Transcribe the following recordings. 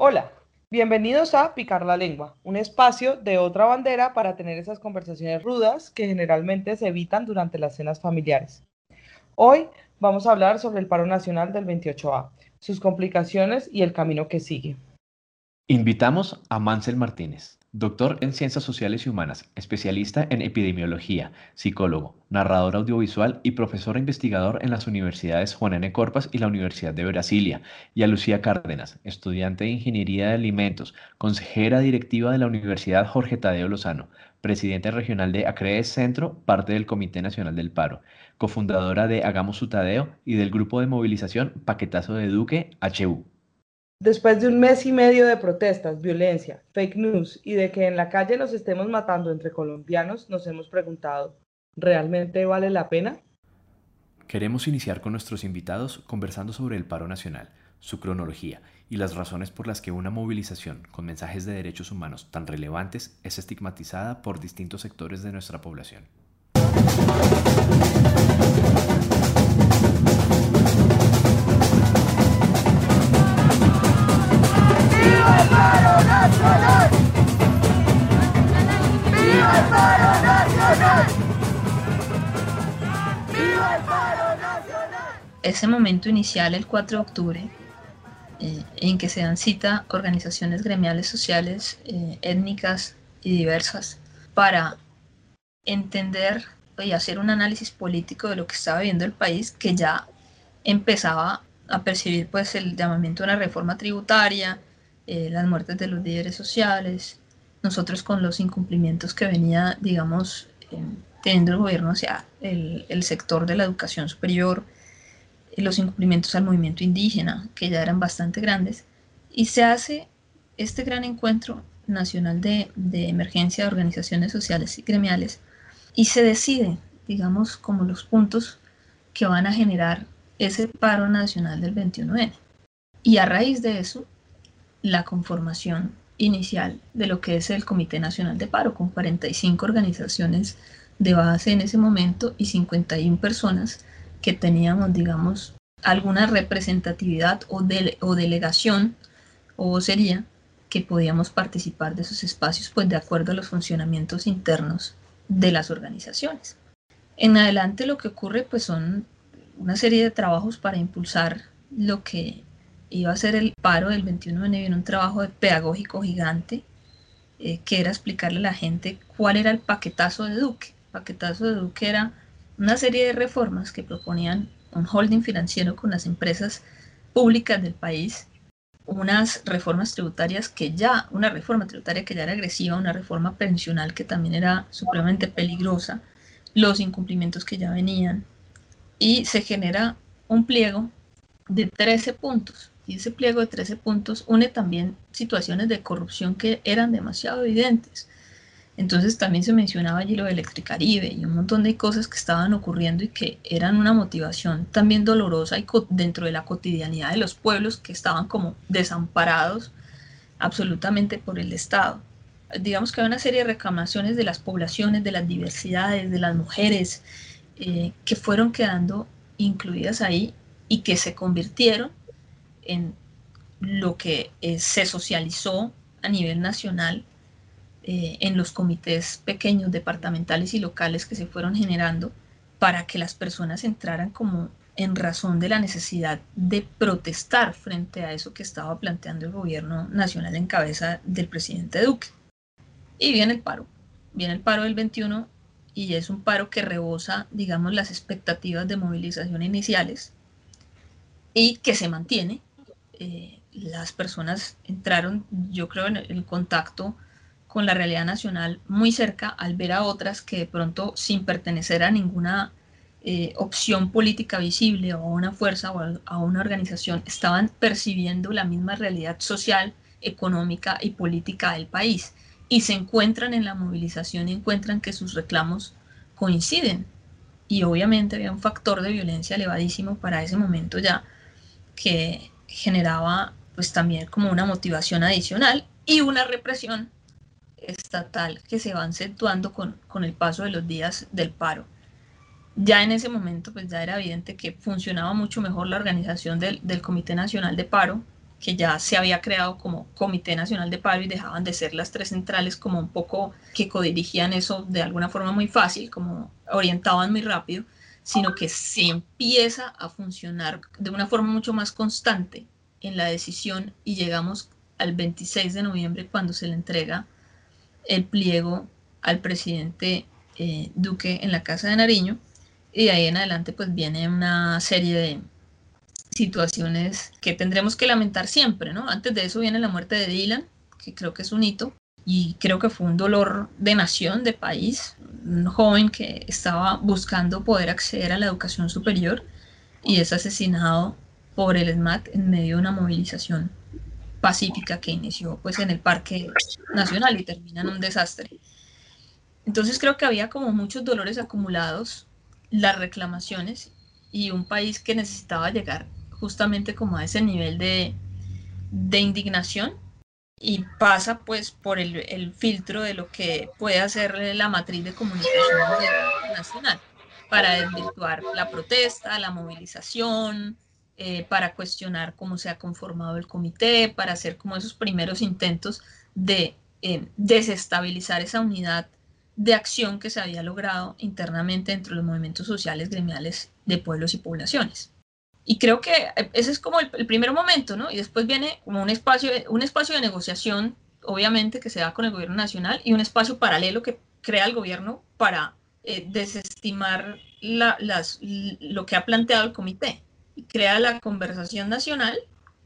Hola, bienvenidos a Picar la Lengua, un espacio de otra bandera para tener esas conversaciones rudas que generalmente se evitan durante las cenas familiares. Hoy vamos a hablar sobre el paro nacional del 28A, sus complicaciones y el camino que sigue. Invitamos a Mansell Martínez, Doctor en Ciencias Sociales y Humanas, especialista en epidemiología, psicólogo, narrador audiovisual y profesor investigador en las universidades Juan N. Corpas y la Universidad de Brasilia, y a Lucía Cárdenas, estudiante de Ingeniería de Alimentos, consejera directiva de la Universidad Jorge Tadeo Lozano, presidente regional de Acrees Centro, parte del Comité Nacional del Paro, cofundadora de Hagamos su Tadeo y del grupo de movilización Paquetazo de Duque, HU. Después de un mes y medio de protestas, violencia, fake news y de que en la calle nos estemos matando entre colombianos, nos hemos preguntado, ¿realmente vale la pena? Queremos iniciar con nuestros invitados conversando sobre el paro nacional, su cronología y las razones por las que una movilización con mensajes de derechos humanos tan relevantes es estigmatizada por distintos sectores de nuestra población. Ese momento inicial, el 4 de octubre, eh, en que se dan cita organizaciones gremiales sociales, eh, étnicas y diversas, para entender y hacer un análisis político de lo que estaba viviendo el país, que ya empezaba a percibir pues el llamamiento a una reforma tributaria, eh, las muertes de los líderes sociales, nosotros con los incumplimientos que venía, digamos, teniendo el gobierno hacia el, el, sector de la educación superior, los incumplimientos al movimiento indígena, que ya eran bastante grandes, y se hace este gran encuentro nacional de, de emergencia de organizaciones sociales y gremiales, y se decide, digamos, como los puntos que van a generar ese paro nacional del 21N. Y a raíz de eso, la conformación inicial de lo que es el Comité Nacional de Paro, con 45 organizaciones de base en ese momento y 51 personas que teníamos, digamos, alguna representatividad o, o delegación o sería que podíamos participar de esos espacios, pues de acuerdo a los funcionamientos internos de las organizaciones. En adelante lo que ocurre pues son una serie de trabajos para impulsar lo que iba a ser el paro del 21 de enero, en un trabajo pedagógico gigante, eh, que era explicarle a la gente cuál era el paquetazo de Duque. Paquetazo de Duque era una serie de reformas que proponían un holding financiero con las empresas públicas del país, unas reformas tributarias que ya, una reforma tributaria que ya era agresiva, una reforma pensional que también era supremamente peligrosa, los incumplimientos que ya venían, y se genera un pliego de 13 puntos. Y ese pliego de 13 puntos une también situaciones de corrupción que eran demasiado evidentes. Entonces también se mencionaba allí lo de Electricaribe y un montón de cosas que estaban ocurriendo y que eran una motivación también dolorosa y dentro de la cotidianidad de los pueblos que estaban como desamparados absolutamente por el Estado. Digamos que hay una serie de reclamaciones de las poblaciones, de las diversidades, de las mujeres, eh, que fueron quedando incluidas ahí y que se convirtieron en lo que eh, se socializó a nivel nacional eh, en los comités pequeños, departamentales y locales que se fueron generando para que las personas entraran como en razón de la necesidad de protestar frente a eso que estaba planteando el gobierno nacional en cabeza del presidente Duque. Y viene el paro, viene el paro del 21 y es un paro que rebosa, digamos, las expectativas de movilización iniciales y que se mantiene. Eh, las personas entraron, yo creo, en el contacto con la realidad nacional muy cerca al ver a otras que de pronto sin pertenecer a ninguna eh, opción política visible o a una fuerza o a una organización estaban percibiendo la misma realidad social, económica y política del país y se encuentran en la movilización y encuentran que sus reclamos coinciden. Y obviamente había un factor de violencia elevadísimo para ese momento ya que generaba pues también como una motivación adicional y una represión estatal que se va acentuando con, con el paso de los días del paro. Ya en ese momento, pues ya era evidente que funcionaba mucho mejor la organización del, del Comité Nacional de Paro, que ya se había creado como Comité Nacional de Paro y dejaban de ser las tres centrales como un poco que codirigían eso de alguna forma muy fácil, como orientaban muy rápido, sino que se empieza a funcionar de una forma mucho más constante en la decisión y llegamos al 26 de noviembre cuando se le entrega el pliego al presidente eh, Duque en la Casa de Nariño y de ahí en adelante pues viene una serie de situaciones que tendremos que lamentar siempre, ¿no? Antes de eso viene la muerte de Dylan, que creo que es un hito y creo que fue un dolor de nación, de país, un joven que estaba buscando poder acceder a la educación superior y es asesinado por el SMAT en medio de una movilización pacífica que inició pues en el Parque Nacional y termina en un desastre. Entonces creo que había como muchos dolores acumulados, las reclamaciones y un país que necesitaba llegar justamente como a ese nivel de, de indignación y pasa pues por el, filtro de lo que puede hacer la matriz de comunicación nacional para desvirtuar la protesta, la movilización, eh, para cuestionar cómo se ha conformado el comité, para hacer como esos primeros intentos de eh, desestabilizar esa unidad de acción que se había logrado internamente dentro de los movimientos sociales gremiales de pueblos y poblaciones. Y creo que eh, ese es como el, primer momento, ¿no? Y después viene como un espacio, un espacio de negociación, obviamente, que se da con el gobierno nacional y un espacio paralelo que crea el gobierno para desestimar las, lo que ha planteado el comité crea la conversación nacional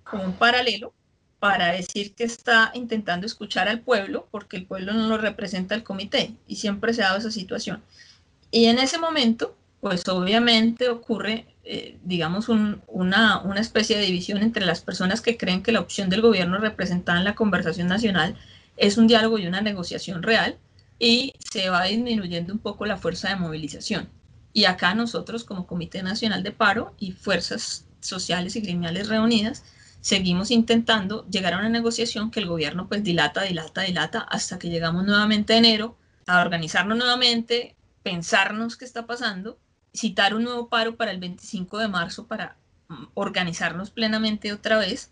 como un paralelo para decir que está intentando escuchar al pueblo, porque el pueblo no lo representa el comité, y siempre se ha dado esa situación. Y en ese momento, pues obviamente ocurre, eh, digamos, una, una especie de división entre las personas que creen que la opción del gobierno representada en la conversación nacional es un diálogo y una negociación real, y se va disminuyendo un poco la fuerza de movilización. Y acá nosotros como Comité Nacional de Paro y fuerzas sociales y gremiales reunidas, seguimos intentando llegar a una negociación que el gobierno pues dilata, dilata, dilata, hasta que llegamos nuevamente a enero a organizarnos nuevamente, pensarnos qué está pasando, citar un nuevo paro para el 25 de marzo para mm, organizarnos plenamente otra vez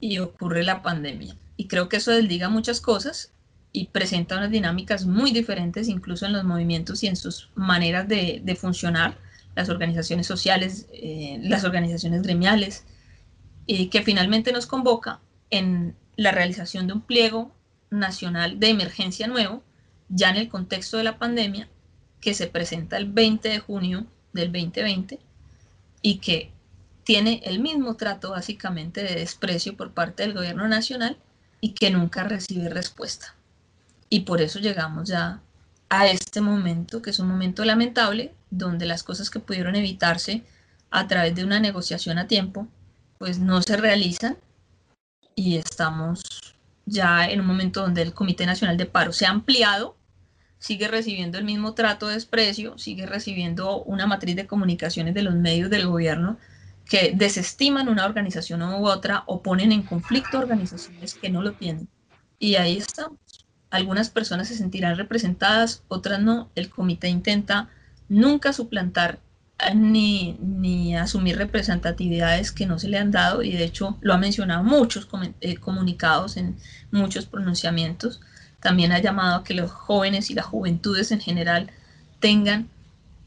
y ocurre la pandemia. Y creo que eso desliga muchas cosas y presenta unas dinámicas muy diferentes incluso en los movimientos y en sus maneras de, de funcionar, las organizaciones sociales, eh, las organizaciones gremiales, y que finalmente nos convoca en la realización de un pliego nacional de emergencia nuevo, ya en el contexto de la pandemia, que se presenta el 20 de junio del 2020 y que tiene el mismo trato básicamente de desprecio por parte del gobierno nacional y que nunca recibe respuesta. Y por eso llegamos ya a este momento, que es un momento lamentable, donde las cosas que pudieron evitarse a través de una negociación a tiempo, pues no se realizan y estamos ya en un momento donde el Comité Nacional de Paro se ha ampliado, sigue recibiendo el mismo trato de desprecio, sigue recibiendo una matriz de comunicaciones de los medios del gobierno que desestiman una organización u otra o ponen en conflicto organizaciones que no lo tienen. Y ahí estamos algunas personas se sentirán representadas, otras no. El comité intenta nunca suplantar eh, ni, ni, asumir representatividades que no se le han dado y de hecho lo ha mencionado muchos eh, comunicados en muchos pronunciamientos. También ha llamado a que los jóvenes y las juventudes en general tengan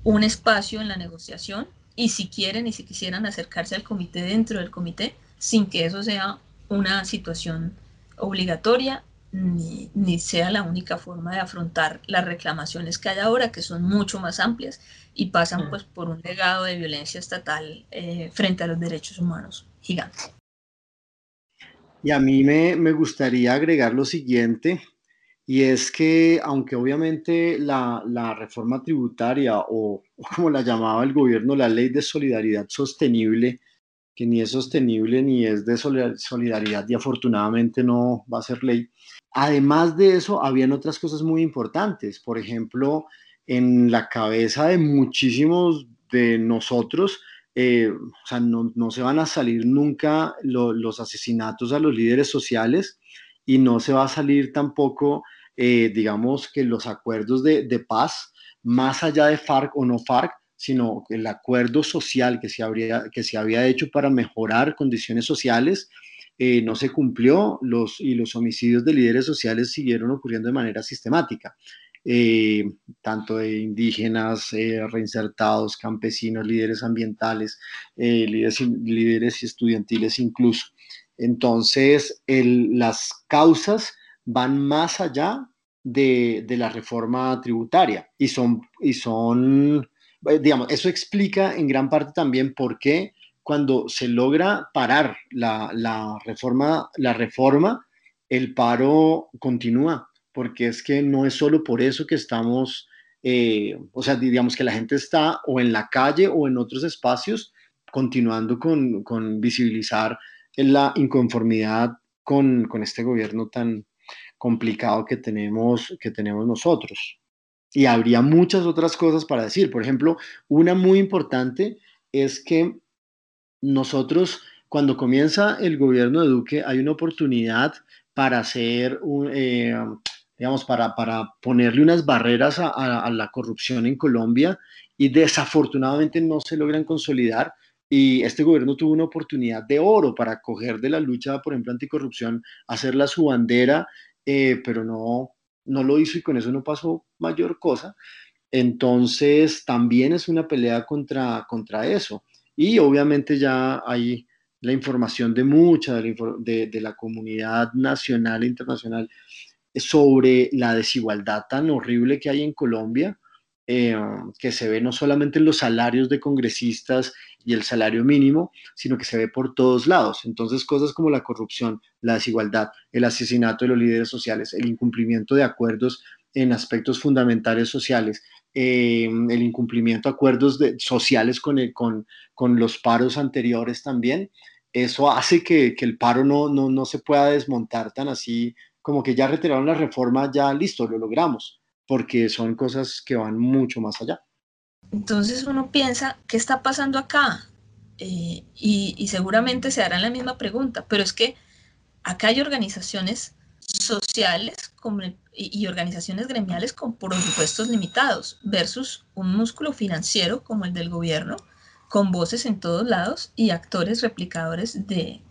un espacio en la negociación y si quieren y si quisieran acercarse al comité dentro del comité sin que eso sea una situación obligatoria ni, sea la única forma de afrontar las reclamaciones que hay ahora, que son mucho más amplias y pasan mm. pues por un legado de violencia estatal eh, frente a los derechos humanos gigante. Y a mí me, me, gustaría agregar lo siguiente, y es que aunque obviamente la, la reforma tributaria o, o, como la llamaba el gobierno, la ley de solidaridad sostenible, que ni es sostenible ni es de solidaridad y afortunadamente no va a ser ley, Además de eso, habían otras cosas muy importantes. Por ejemplo, en la cabeza de muchísimos de nosotros, eh, o sea, no, se van a salir nunca los asesinatos a los líderes sociales y no se va a salir tampoco, eh, digamos, que los acuerdos de, de, paz, más allá de FARC o no FARC, sino el acuerdo social que se, habría, que se había hecho para mejorar condiciones sociales, eh, no se cumplió los, y los homicidios de líderes sociales siguieron ocurriendo de manera sistemática. Eh, tanto de indígenas, eh, reinsertados, campesinos, líderes ambientales, líderes, líderes, estudiantiles incluso. Entonces, las causas van más allá de, de, la reforma tributaria. Y son, y son, digamos, eso explica en gran parte también por qué cuando se logra parar la, reforma, la reforma, el paro continúa, porque es que no es solo por eso que estamos, eh, o sea, digamos que la gente está o en la calle o en otros espacios continuando con, con visibilizar la inconformidad con, con, este gobierno tan complicado que tenemos, que tenemos nosotros. Y habría muchas otras cosas para decir. Por ejemplo, una muy importante es que nosotros, cuando comienza el gobierno de Duque, hay una oportunidad para hacer, eh, digamos, para, para, ponerle unas barreras a, la corrupción en Colombia y desafortunadamente no se logran consolidar. Y este gobierno tuvo una oportunidad de oro para coger de la lucha, por ejemplo, anticorrupción, hacerla su bandera, eh, pero no, no lo hizo y con eso no pasó mayor cosa. Entonces, también es una pelea contra, contra eso. Y obviamente ya hay la información de mucha de la, comunidad nacional e internacional sobre la desigualdad tan horrible que hay en Colombia, eh, que se ve no solamente en los salarios de congresistas y el salario mínimo, sino que se ve por todos lados. Entonces, cosas como la corrupción, la desigualdad, el asesinato de los líderes sociales, el incumplimiento de acuerdos en aspectos fundamentales sociales, eh, el incumplimiento de acuerdos sociales con, con, los paros anteriores también, eso hace que, el paro no, no, se pueda desmontar tan así, como que ya retiraron la reforma, ya listo, lo logramos, porque son cosas que van mucho más allá. Entonces uno piensa, ¿qué está pasando acá? Eh, y, seguramente se harán la misma pregunta, pero es que acá hay organizaciones sociales y, organizaciones gremiales con presupuestos limitados versus un músculo financiero como el del gobierno, con voces en todos lados y actores replicadores de,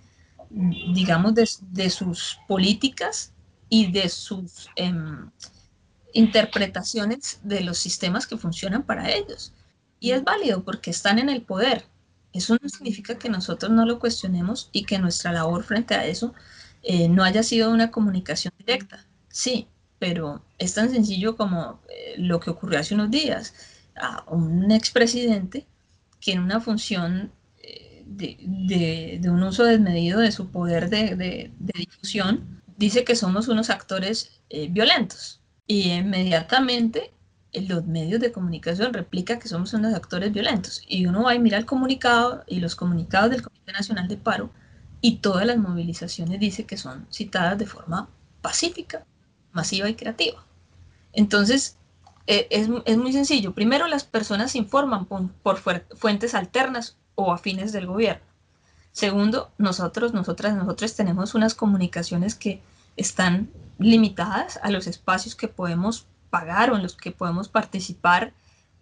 digamos, de, sus políticas y de sus em, interpretaciones de los sistemas que funcionan para ellos. Y es válido porque están en el poder. Eso no significa que nosotros no lo cuestionemos y que nuestra labor frente a eso eh, no haya sido una comunicación directa. Sí, pero es tan sencillo como eh, lo que ocurrió hace unos días. A un expresidente que en una función eh, de, un uso desmedido de su poder de, difusión dice que somos unos actores violentos y inmediatamente los medios de comunicación replica que somos unos actores violentos y uno va y mira el comunicado y los comunicados del Comité Nacional de Paro y todas las movilizaciones dice que son citadas de forma pacífica, masiva y creativa. Entonces, e, es, muy sencillo. Primero, las personas se informan por, fuentes alternas o afines del gobierno. Segundo, nosotros, nosotras, nosotros tenemos unas comunicaciones que están limitadas a los espacios que podemos pagar o en los que podemos participar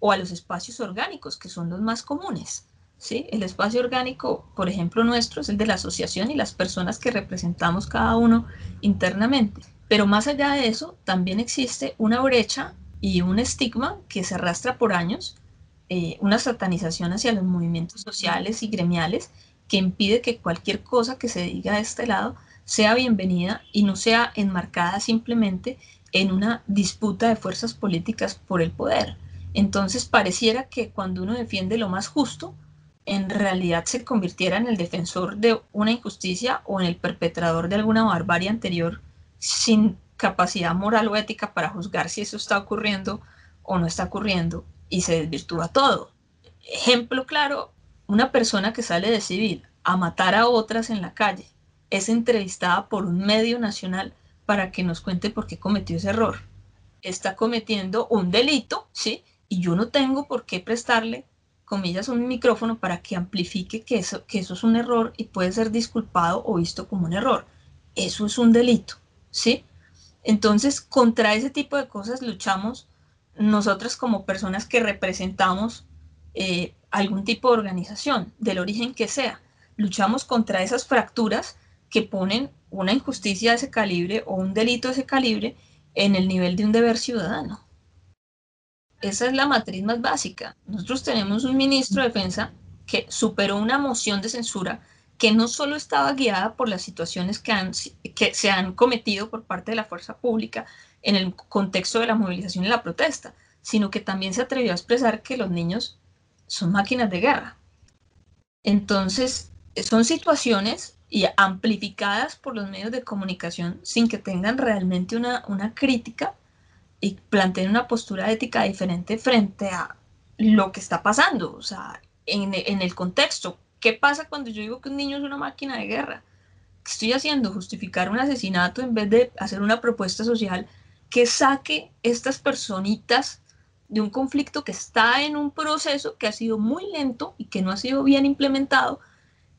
o a los espacios orgánicos, que son los más comunes. ¿sí? El espacio orgánico, por ejemplo, nuestro es el de la asociación y las personas que representamos cada uno internamente. Pero más allá de eso, también existe una brecha y un estigma que se arrastra por años, eh, una satanización hacia los movimientos sociales y gremiales que impide que cualquier cosa que se diga de este lado sea bienvenida y no sea enmarcada simplemente en una disputa de fuerzas políticas por el poder. Entonces pareciera que cuando uno defiende lo más justo, en realidad se convirtiera en el defensor de una injusticia o en el perpetrador de alguna barbarie anterior sin capacidad moral o ética para juzgar si eso está ocurriendo o no está ocurriendo y se desvirtúa todo. Ejemplo claro, una persona que sale de civil a matar a otras en la calle es entrevistada por un medio nacional para que nos cuente por qué cometió ese error. Está cometiendo un delito, ¿sí? Y yo no tengo por qué prestarle comillas, un micrófono para que amplifique que eso, que eso es un error y puede ser disculpado o visto como un error. Eso es un delito, ¿sí? Entonces, contra ese tipo de cosas luchamos nosotras como personas que representamos eh, algún tipo de organización, del origen que sea. Luchamos contra esas fracturas que ponen una injusticia de ese calibre o un delito de ese calibre en el nivel de un deber ciudadano. Esa es la matriz más básica. Nosotros tenemos un ministro de defensa que superó una moción de censura que no solo estaba guiada por las situaciones que, que se han cometido por parte de la fuerza pública en el contexto de la movilización y la protesta, sino que también se atrevió a expresar que los niños son máquinas de guerra. Entonces, son situaciones y amplificadas por los medios de comunicación sin que tengan realmente una, una crítica y planteen una postura ética diferente frente a lo que está pasando, o sea, en, en el contexto. ¿Qué pasa cuando yo digo que un niño es una máquina de guerra? ¿Qué estoy haciendo? Justificar un asesinato en vez de hacer una propuesta social que saque estas personitas de un conflicto que está en un proceso que ha sido muy lento y que no ha sido bien implementado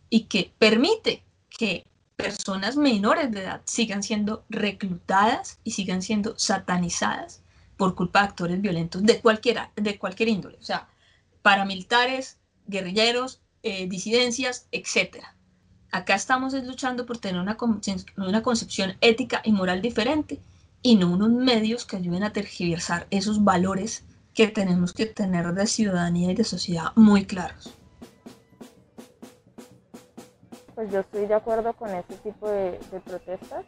y que permite que personas menores de edad sigan siendo reclutadas y sigan siendo satanizadas por culpa de actores violentos de, cualquiera, de cualquier índole, o sea, paramilitares, guerrilleros, eh, disidencias, etc. Acá estamos luchando por tener una, una concepción ética y moral diferente y no unos medios que ayuden a tergiversar esos valores que tenemos que tener de ciudadanía y de sociedad muy claros pues yo estoy de acuerdo con este tipo de, protestas.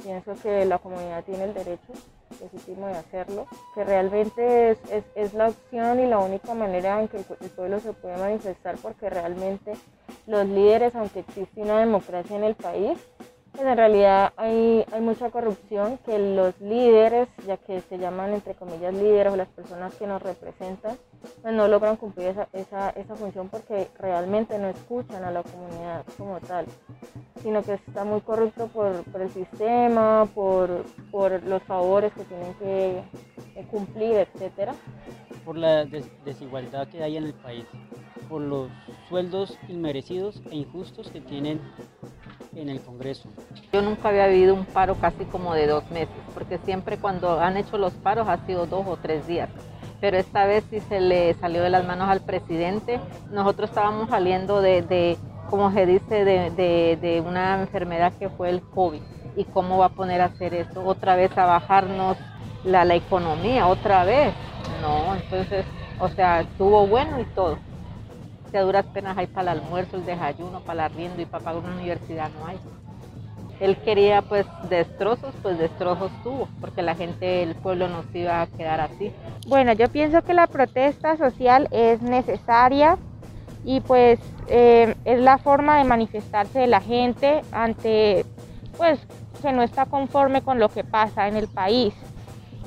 Pienso que la comunidad tiene el derecho legítimo de hacerlo, que realmente es, es, la opción y la única manera en que el, pueblo se puede manifestar porque realmente los líderes, aunque existe una democracia en el país, pues en realidad hay, hay mucha corrupción que los líderes, ya que se llaman entre comillas líderes o las personas que nos representan, pues no logran cumplir esa, esa, esa función porque realmente no escuchan a la comunidad como tal, sino que está muy corrupto por, por el sistema, por, por, los favores que tienen que, cumplir, etcétera. Por la desigualdad que hay en el país, por los sueldos inmerecidos e injustos que tienen en el Congreso. Yo nunca había vivido un paro casi como de dos meses, porque siempre cuando han hecho los paros ha sido dos o tres días. Pero esta vez sí se le salió de las manos al presidente. Nosotros estábamos saliendo de, como se dice, de, una enfermedad que fue el COVID. ¿Y cómo va a poner a hacer eso? Otra vez a bajarnos la, la economía, otra vez. No, entonces, o sea, estuvo bueno y todo a duras penas hay para el almuerzo, el desayuno, para el arriendo y para pagar una universidad no hay. Él quería pues destrozos, pues destrozos tuvo, porque la gente, el pueblo no se iba a quedar así. Bueno, yo pienso que la protesta social es necesaria y pues eh, es la forma de manifestarse de la gente ante pues que no está conforme con lo que pasa en el país.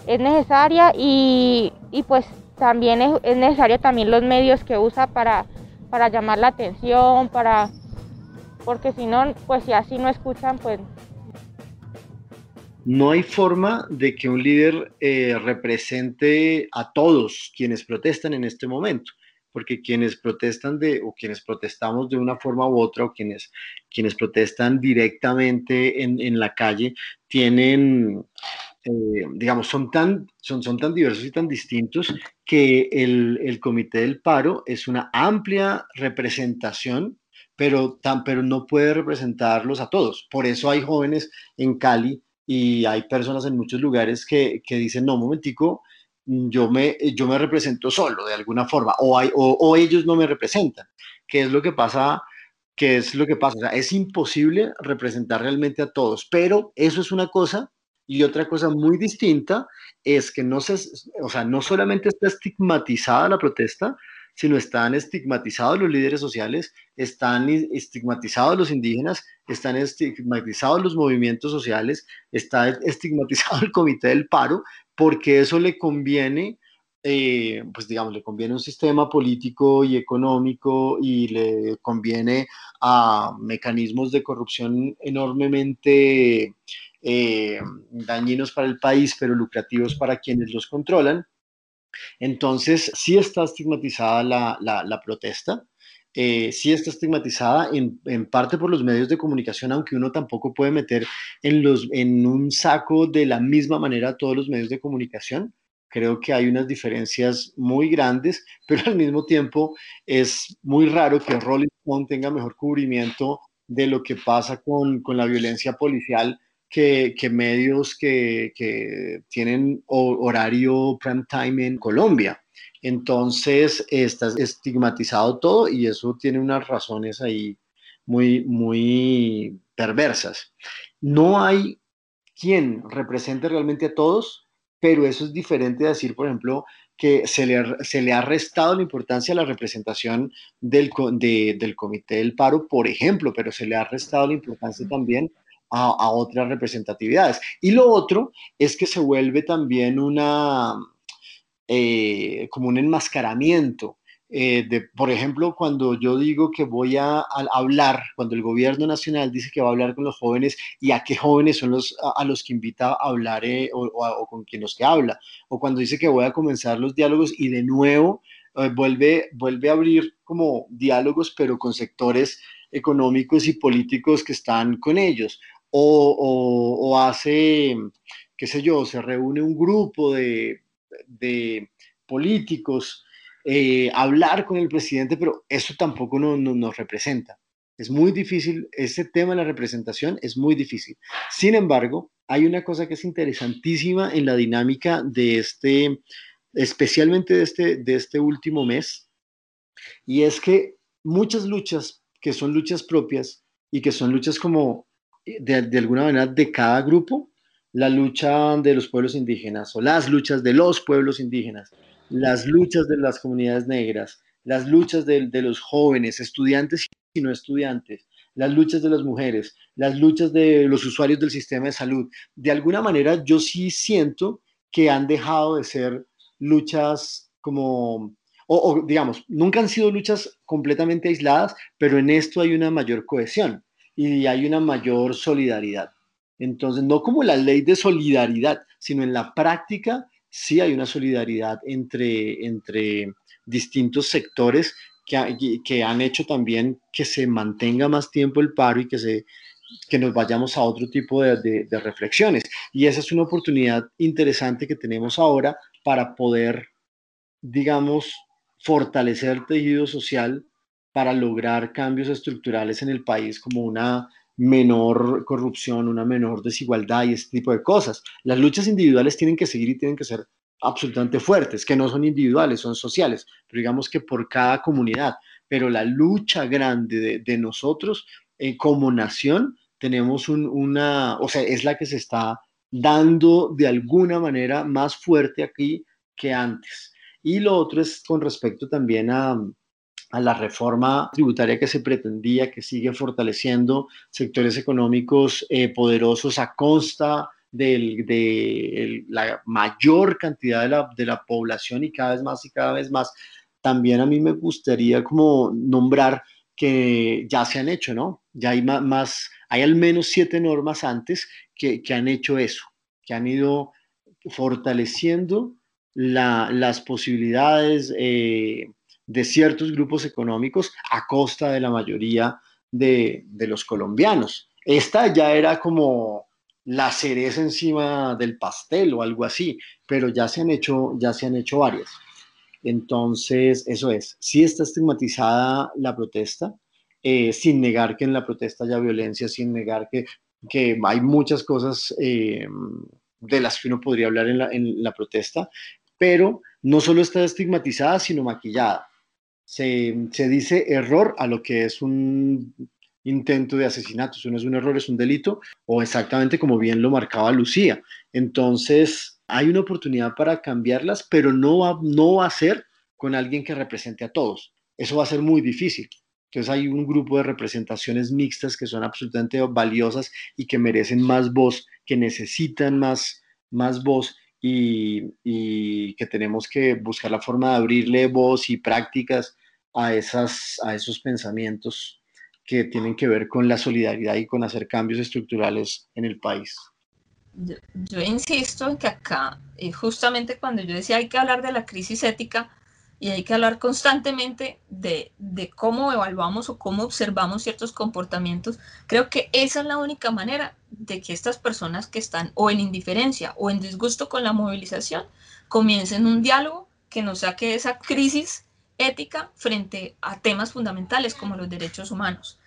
Es necesaria y, pues también es, es necesario también los medios que usa para para llamar la atención, para porque si no, pues si así no escuchan, pues... No hay forma de que un líder eh, represente a todos quienes protestan en este momento, porque quienes protestan de, o quienes protestamos de una forma u otra, o quienes, quienes protestan directamente en, en la calle, tienen eh, digamos, son tan, son, son tan diversos y tan distintos que el, el, Comité del Paro es una amplia representación, pero, tan, pero no puede representarlos a todos. Por eso hay jóvenes en Cali y hay personas en muchos lugares que, que dicen, no, momentico, yo me, yo me represento solo de alguna forma, o, hay, o, o ellos no me representan, que es lo que pasa que es lo que pasa, o sea, es imposible representar realmente a todos, pero eso es una cosa y otra cosa muy distinta es que no, se, o sea, no solamente está estigmatizada la protesta, sino están estigmatizados los líderes sociales, están estigmatizados los indígenas, están estigmatizados los movimientos sociales, está estigmatizado el comité del paro, porque eso le conviene, eh, pues digamos, le conviene un sistema político y económico y le conviene a mecanismos de corrupción enormemente eh, dañinos para el país, pero lucrativos para quienes los controlan. Entonces, sí está estigmatizada la, protesta, eh, sí está estigmatizada en, parte por los medios de comunicación, aunque uno tampoco puede meter en, un saco de la misma manera todos los medios de comunicación. Creo que hay unas diferencias muy grandes, pero al mismo tiempo es muy raro que Rolling Stone tenga mejor cubrimiento de lo que pasa con la violencia policial que, que medios que, que, tienen horario prime time en Colombia. Entonces está estigmatizado todo y eso tiene unas razones ahí muy, muy perversas. No hay quien represente realmente a todos, pero eso es diferente de decir, por ejemplo, que se le, se le ha restado la importancia a la representación del, del Comité del Paro, por ejemplo, pero se le ha restado la importancia también a, otras representatividades. Y lo otro es que se vuelve también una, eh, como un enmascaramiento eh, de, por ejemplo, cuando yo digo que voy a, hablar, cuando el gobierno nacional dice que va a hablar con los jóvenes y a qué jóvenes son los a, los que invita a hablar eh, o, con quien los que habla, o cuando dice que voy a comenzar los diálogos y de nuevo vuelve, vuelve a abrir como diálogos, pero con sectores económicos y políticos que están con ellos, o, hace, qué sé yo, se reúne un grupo de, de políticos eh, hablar con el presidente, pero eso tampoco no, nos representa. Es muy difícil, ese tema de la representación es muy difícil. Sin embargo, hay una cosa que es interesantísima en la dinámica de este, especialmente de este, de este último mes, y es que muchas luchas que son luchas propias y que son luchas como de, de alguna manera de cada grupo, la lucha de los pueblos indígenas o las luchas de los pueblos indígenas, las luchas de las comunidades negras, las luchas de, los jóvenes, estudiantes y no estudiantes, las luchas de las mujeres, las luchas de los usuarios del sistema de salud. De alguna manera yo sí siento que han dejado de ser luchas como, o, digamos, nunca han sido luchas completamente aisladas, pero en esto hay una mayor cohesión y hay una mayor solidaridad. Entonces, no como la ley de solidaridad, sino en la práctica sí hay una solidaridad entre, entre distintos sectores que, que, han hecho también que se mantenga más tiempo el paro y que, se, que nos vayamos a otro tipo de, de, reflexiones. Y esa es una oportunidad interesante que tenemos ahora para poder, digamos, fortalecer el tejido social para lograr cambios estructurales en el país como una menor corrupción, una menor desigualdad y este tipo de cosas. Las luchas individuales tienen que seguir y tienen que ser absolutamente fuertes, que no son individuales, son sociales, pero digamos que por cada comunidad. Pero la lucha grande de, nosotros eh, como nación, tenemos una, o sea, es la que se está dando de alguna manera más fuerte aquí que antes. Y lo otro es con respecto también a, a la reforma tributaria que se pretendía, que sigue fortaleciendo sectores económicos eh, poderosos a costa de la mayor cantidad de la, de la, población y cada vez más y cada vez más. También a mí me gustaría como nombrar que ya se han hecho, ¿no? Ya hay más, hay al menos siete normas antes que, que han hecho eso, que han ido fortaleciendo la, las posibilidades eh, de ciertos grupos económicos a costa de la mayoría de, los colombianos. Esta ya era como la cereza encima del pastel o algo así, pero ya se han hecho, ya se han hecho varias. Entonces, eso es, sí está estigmatizada la protesta, eh, sin negar que en la protesta haya violencia, sin negar que, que hay muchas cosas eh, de las que uno podría hablar en la, en la protesta, pero no solo está estigmatizada, sino maquillada se, dice error a lo que es un intento de asesinato. Eso no es un error, es un delito, o exactamente como bien lo marcaba Lucía. Entonces, hay una oportunidad para cambiarlas, pero no va, no va a ser con alguien que represente a todos. Eso va a ser muy difícil. Entonces hay un grupo de representaciones mixtas que son absolutamente valiosas y que merecen más voz, que necesitan más, más voz y, y que tenemos que buscar la forma de abrirle voz y prácticas a, esas, a esos pensamientos que tienen que ver con la solidaridad y con hacer cambios estructurales en el país. Yo, insisto en que acá, eh, justamente cuando yo decía hay que hablar de la crisis ética y hay que hablar constantemente de, de cómo evaluamos o cómo observamos ciertos comportamientos, creo que esa es la única manera de que estas personas que están o en indiferencia o en disgusto con la movilización comiencen un diálogo que nos saque esa crisis ética frente a temas fundamentales como los derechos humanos.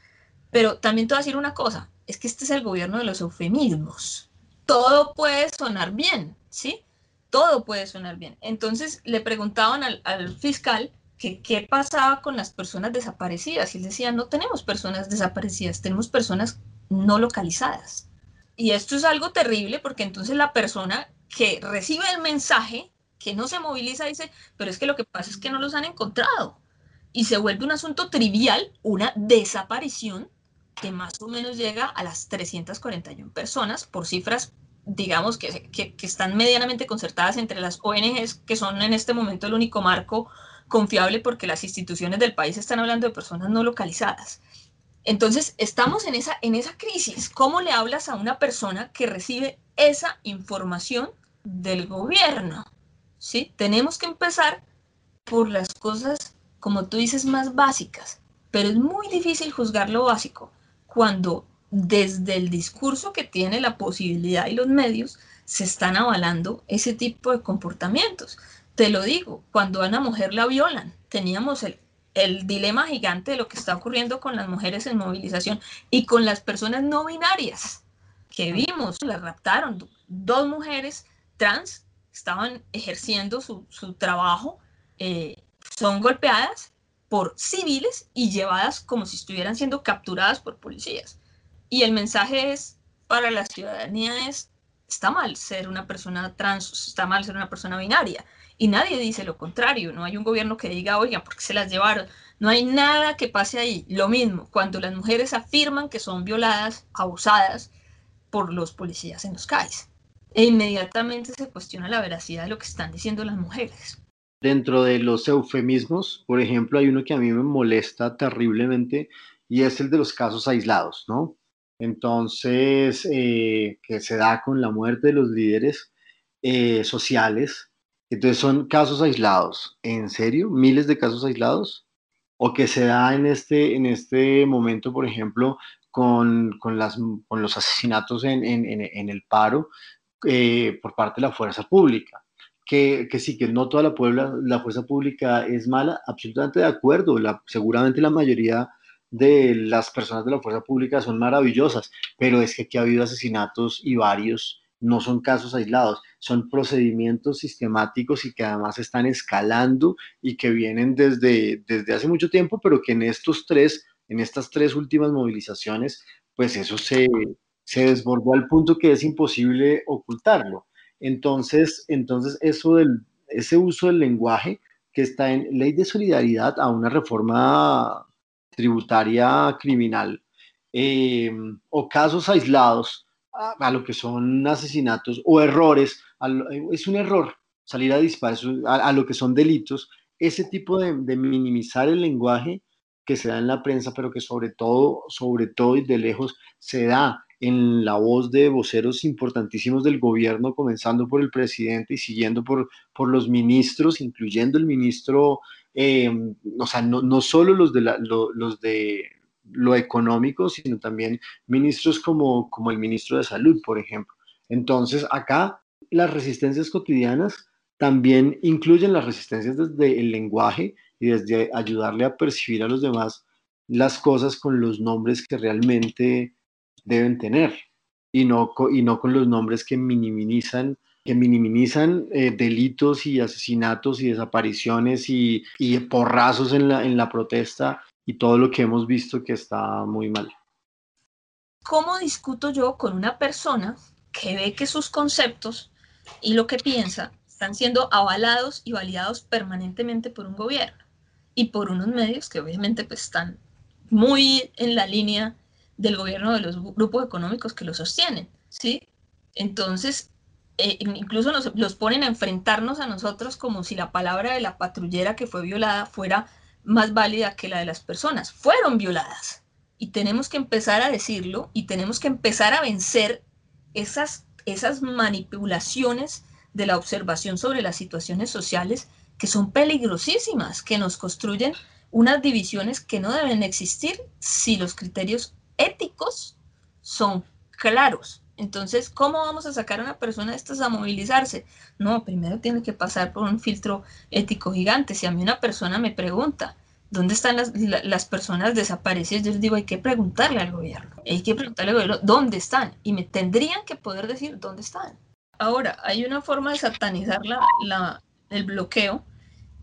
Pero también te voy a decir una cosa, es que este es el gobierno de los eufemismos. Todo puede sonar bien, ¿sí? Todo puede sonar bien. Entonces le preguntaban al, al fiscal que qué pasaba con las personas desaparecidas. Y él decía, no tenemos personas desaparecidas, tenemos personas no localizadas. Y esto es algo terrible porque entonces la persona que recibe el mensaje, que no se moviliza, dice, pero es que lo que pasa es que no los han encontrado. Y se vuelve un asunto trivial, una desaparición que más o menos llega a las 341 personas por cifras, digamos, que, que, que están medianamente concertadas entre las ONGs, que son en este momento el único marco confiable porque las instituciones del país están hablando de personas no localizadas. Entonces, estamos en esa, en esa crisis. ¿Cómo le hablas a una persona que recibe esa información del gobierno? ¿Sí? Tenemos que empezar por las cosas, como tú dices, más básicas. Pero es muy difícil juzgar lo básico cuando desde el discurso que tiene la posibilidad y los medios se están avalando ese tipo de comportamientos. Te lo digo, cuando a una mujer la violan, teníamos el el dilema gigante de lo que está ocurriendo con las mujeres en movilización y con las personas no binarias que vimos, las raptaron. Dos mujeres trans estaban ejerciendo su, trabajo, eh, son golpeadas por civiles y llevadas como si estuvieran siendo capturadas por policías. Y el mensaje es para la ciudadanía es, está mal ser una persona trans, está mal ser una persona binaria. Y nadie dice lo contrario, no hay un gobierno que diga, oigan, ¿por qué se las llevaron? No hay nada que pase ahí. Lo mismo, cuando las mujeres afirman que son violadas, abusadas por los policías en los CAIs. E inmediatamente se cuestiona la veracidad de lo que están diciendo las mujeres. Dentro de los eufemismos, por ejemplo, hay uno que a mí me molesta terriblemente y es el de los casos aislados, ¿no? Entonces, eh, que se da con la muerte de los líderes eh, sociales, entonces son casos aislados. ¿En serio? ¿Miles de casos aislados? ¿O que se da en este, en este momento, por ejemplo, con, con, las, con los asesinatos en, en, en el paro eh, por parte de la fuerza pública? Que, que, sí, que no toda la, puebla, la fuerza pública es mala, absolutamente de acuerdo. Seguramente la mayoría de las personas de la fuerza pública son maravillosas, pero es que aquí ha habido asesinatos y varios no son casos aislados, son procedimientos sistemáticos y que además están escalando y que vienen desde, desde hace mucho tiempo, pero que en estos tres, en estas tres últimas movilizaciones, pues eso se, se desbordó al punto que es imposible ocultarlo. Entonces, entonces eso del, ese uso del lenguaje que está en ley de solidaridad a una reforma tributaria criminal eh, o casos aislados a, lo que son asesinatos o errores, es un error salir a disparar a, lo que son delitos, ese tipo de, minimizar el lenguaje que se da en la prensa, pero que sobre todo, sobre todo y de lejos se da en la voz de voceros importantísimos del gobierno, comenzando por el presidente y siguiendo por, por los ministros, incluyendo el ministro, eh, o sea, no, no solo los de, la, los de lo económico, sino también ministros como, como el ministro de Salud, por ejemplo. Entonces, acá las resistencias cotidianas también incluyen las resistencias desde el lenguaje y desde ayudarle a percibir a los demás las cosas con los nombres que realmente deben tener y no, y no con los nombres que minimizan que minimizan eh, delitos y asesinatos y desapariciones y, y porrazos en la, en la protesta y todo lo que hemos visto que está muy mal. ¿Cómo discuto yo con una persona que ve que sus conceptos y lo que piensa están siendo avalados y validados permanentemente por un gobierno y por unos medios que obviamente pues, están muy en la línea del gobierno de los grupos económicos que lo sostienen, ¿sí? Entonces, eh, incluso nos, los ponen a enfrentarnos a nosotros como si la palabra de la patrullera que fue violada fuera más válida que la de las personas. Fueron violadas. Y tenemos que empezar a decirlo y tenemos que empezar a vencer esas, esas manipulaciones de la observación sobre las situaciones sociales que son peligrosísimas, que nos construyen unas divisiones que no deben existir si los criterios éticos son claros. Entonces, ¿cómo vamos a sacar a una persona de estas a movilizarse? No, primero tiene que pasar por un filtro ético gigante. Si a mí una persona me pregunta, ¿Dónde están las, las, personas desaparecidas? Yo les digo, hay que preguntarle al gobierno. Hay que preguntarle al gobierno dónde están. Y me tendrían que poder decir dónde están. Ahora, hay una forma de satanizar la, el bloqueo.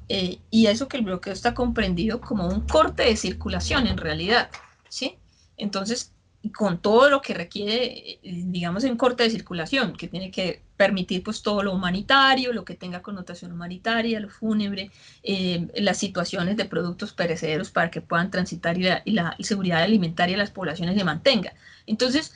Eh, y eso que el bloqueo está comprendido como un corte de circulación en realidad. ¿sí? Entonces, con todo lo que requiere, digamos, en corte de circulación, que tiene que permitir pues todo lo humanitario, lo que tenga connotación humanitaria, lo fúnebre, eh, las situaciones de productos perecederos para que puedan transitar y la, seguridad alimentaria de las poblaciones se mantenga. Entonces,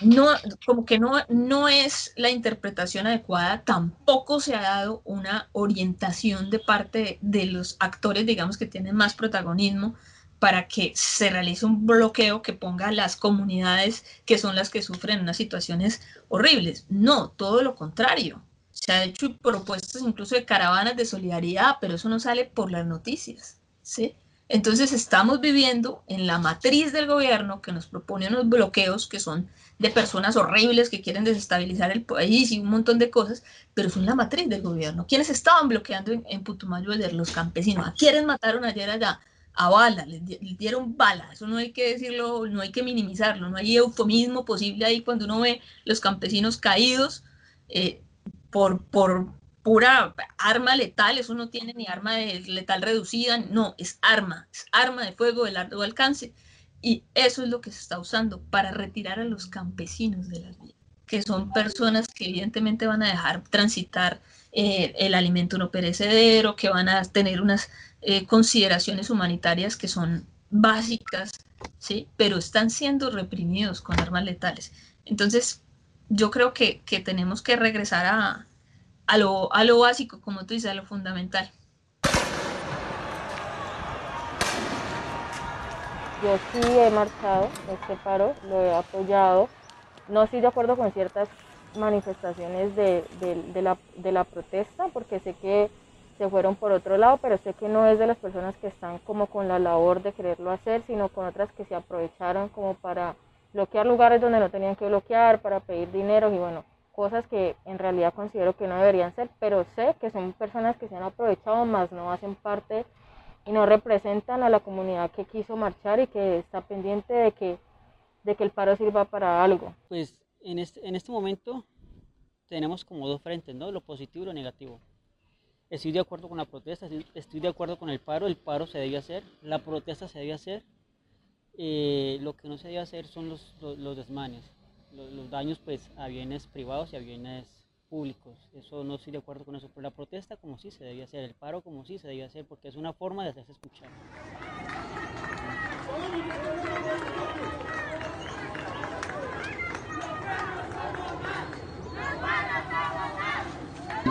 no, como que no, no es la interpretación adecuada, tampoco se ha dado una orientación de parte de los actores, digamos, que tienen más protagonismo para que se realice un bloqueo que ponga a las comunidades que son las que sufren unas situaciones horribles. No, todo lo contrario. Se han hecho propuestas incluso de caravanas de solidaridad, pero eso no sale por las noticias. ¿sí? Entonces estamos viviendo en la matriz del gobierno que nos propone unos bloqueos que son de personas horribles que quieren desestabilizar el país y un montón de cosas, pero son la matriz del gobierno. ¿Quiénes estaban bloqueando en, en Putumayo ayer? Los campesinos. ¿A quiénes mataron ayer allá? A bala, les, dieron bala, eso no hay que decirlo, no hay que minimizarlo, no hay eufemismo posible ahí cuando uno ve los campesinos caídos eh, por, por pura arma letal, eso no tiene ni arma letal reducida, no, es arma, es arma de fuego de largo alcance. Y eso es lo que se está usando para retirar a los campesinos de las vías, que son personas que evidentemente van a dejar transitar eh, el alimento no perecedero, que van a tener unas eh, consideraciones humanitarias que son básicas, ¿sí? pero están siendo reprimidos con armas letales. Entonces, yo creo que, tenemos que regresar a, a, lo, a lo básico, como tú dices, a lo fundamental. Yo sí he marchado este paro, lo he apoyado. No estoy de acuerdo con ciertas manifestaciones de, de, la, de la protesta, porque sé que se fueron por otro lado, pero sé que no es de las personas que están como con la labor de quererlo hacer, sino con otras que se aprovecharon como para bloquear lugares donde no tenían que bloquear, para pedir dinero y bueno, cosas que en realidad considero que no deberían ser, pero sé que son personas que se han aprovechado más, no hacen parte y no representan a la comunidad que quiso marchar y que está pendiente de que, de que el paro sirva para algo. Pues en este, en este momento tenemos como dos frentes, ¿no? Lo positivo y lo negativo. Estoy de acuerdo con la protesta, estoy de acuerdo con el paro, el paro se debe hacer, la protesta se debe hacer. Eh, lo que no se debe hacer son los, los, desmanes, los, daños pues, a bienes privados y a bienes públicos. Eso no estoy de acuerdo con eso, pero la protesta como sí se debe hacer, el paro como sí se debe hacer, porque es una forma de hacerse escuchar.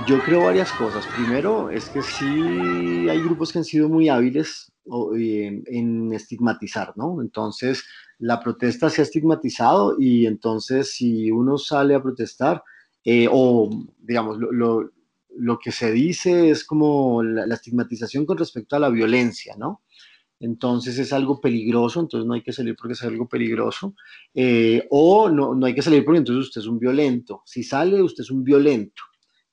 Yo creo varias cosas. Primero, es que sí hay grupos que han sido muy hábiles eh, en estigmatizar, ¿no? Entonces, la protesta se ha estigmatizado y entonces si uno sale a protestar, eh, o digamos, lo, lo, que se dice es como la, estigmatización con respecto a la violencia, ¿no? Entonces es algo peligroso, entonces no hay que salir porque es algo peligroso. Eh, o no, no hay que salir porque entonces usted es un violento. Si sale, usted es un violento.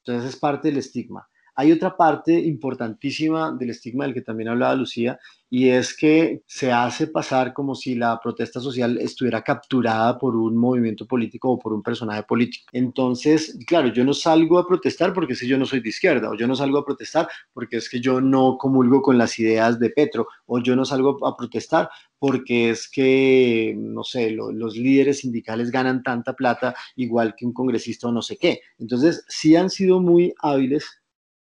Entonces es parte del estigma. Hay otra parte importantísima del estigma del que también hablaba Lucía, y es que se hace pasar como si la protesta social estuviera capturada por un movimiento político o por un personaje político. Entonces, claro, yo no salgo a protestar porque si yo no soy de izquierda, o yo no salgo a protestar porque es que yo no comulgo con las ideas de Petro, o yo no salgo a protestar porque es que, no sé, los líderes sindicales ganan tanta plata igual que un congresista o no sé qué. Entonces, sí han sido muy hábiles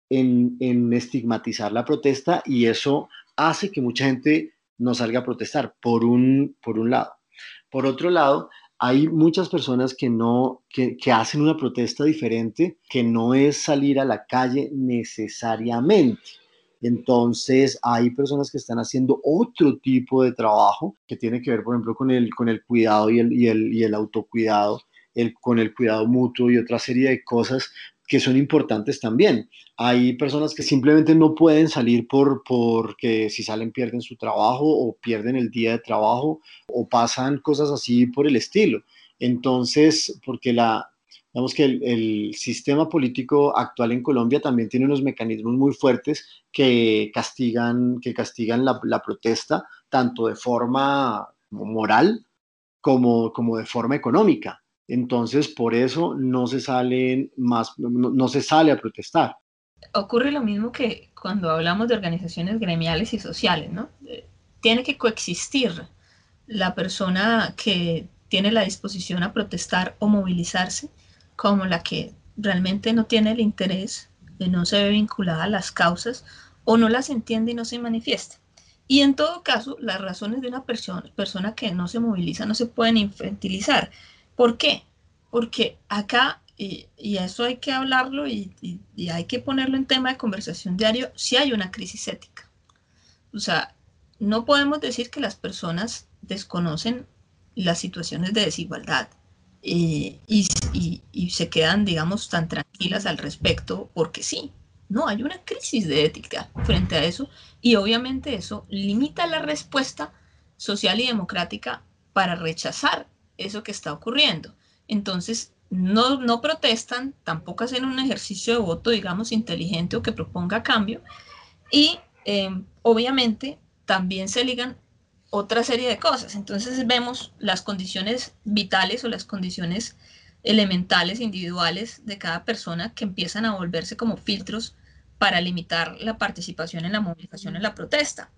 en, estigmatizar la protesta y eso hace que mucha gente no salga a protestar, por un, por un lado. Por otro lado, hay muchas personas que no, que, que, hacen una protesta diferente, que no es salir a la calle necesariamente. Entonces, hay personas que están haciendo otro tipo de trabajo que tiene que ver, por ejemplo, con el, con el cuidado y el, y el, y el autocuidado, el, con el cuidado mutuo y otra serie de cosas que son importantes también. Hay personas que simplemente no pueden salir por, porque si salen pierden su trabajo o pierden el día de trabajo o pasan cosas así por el estilo. Entonces, porque la, Digamos que el, sistema político actual en Colombia también tiene unos mecanismos muy fuertes que castigan, que castigan la, protesta tanto de forma moral como, como de forma económica. Entonces, por eso no se salen más, no, se sale a protestar. Ocurre lo mismo que cuando hablamos de organizaciones gremiales y sociales, ¿no? Eh, tiene que coexistir la persona que tiene la disposición a protestar o movilizarse como la que realmente no tiene el interés, no se ve vinculada a las causas o no las entiende y no se manifiesta. Y en todo caso, las razones de una persona, persona que no se moviliza no se pueden infantilizar. ¿Por qué? Porque acá, y, eso hay que hablarlo y, hay que ponerlo en tema de conversación diario, si hay una crisis ética. O sea, no podemos decir que las personas desconocen las situaciones de desigualdad y, y, se quedan, digamos, tan tranquilas al respecto porque sí. No, hay una crisis de ética frente a eso y obviamente eso limita la respuesta social y democrática para rechazar eso que está ocurriendo. Entonces, no, no protestan, tampoco hacen un ejercicio de voto, digamos, inteligente o que proponga cambio. Y eh, obviamente también se ligan otra serie de cosas. Entonces vemos las condiciones vitales o las condiciones elementales, individuales de cada persona que empiezan a volverse como filtros para limitar la participación en la movilización, en la protesta.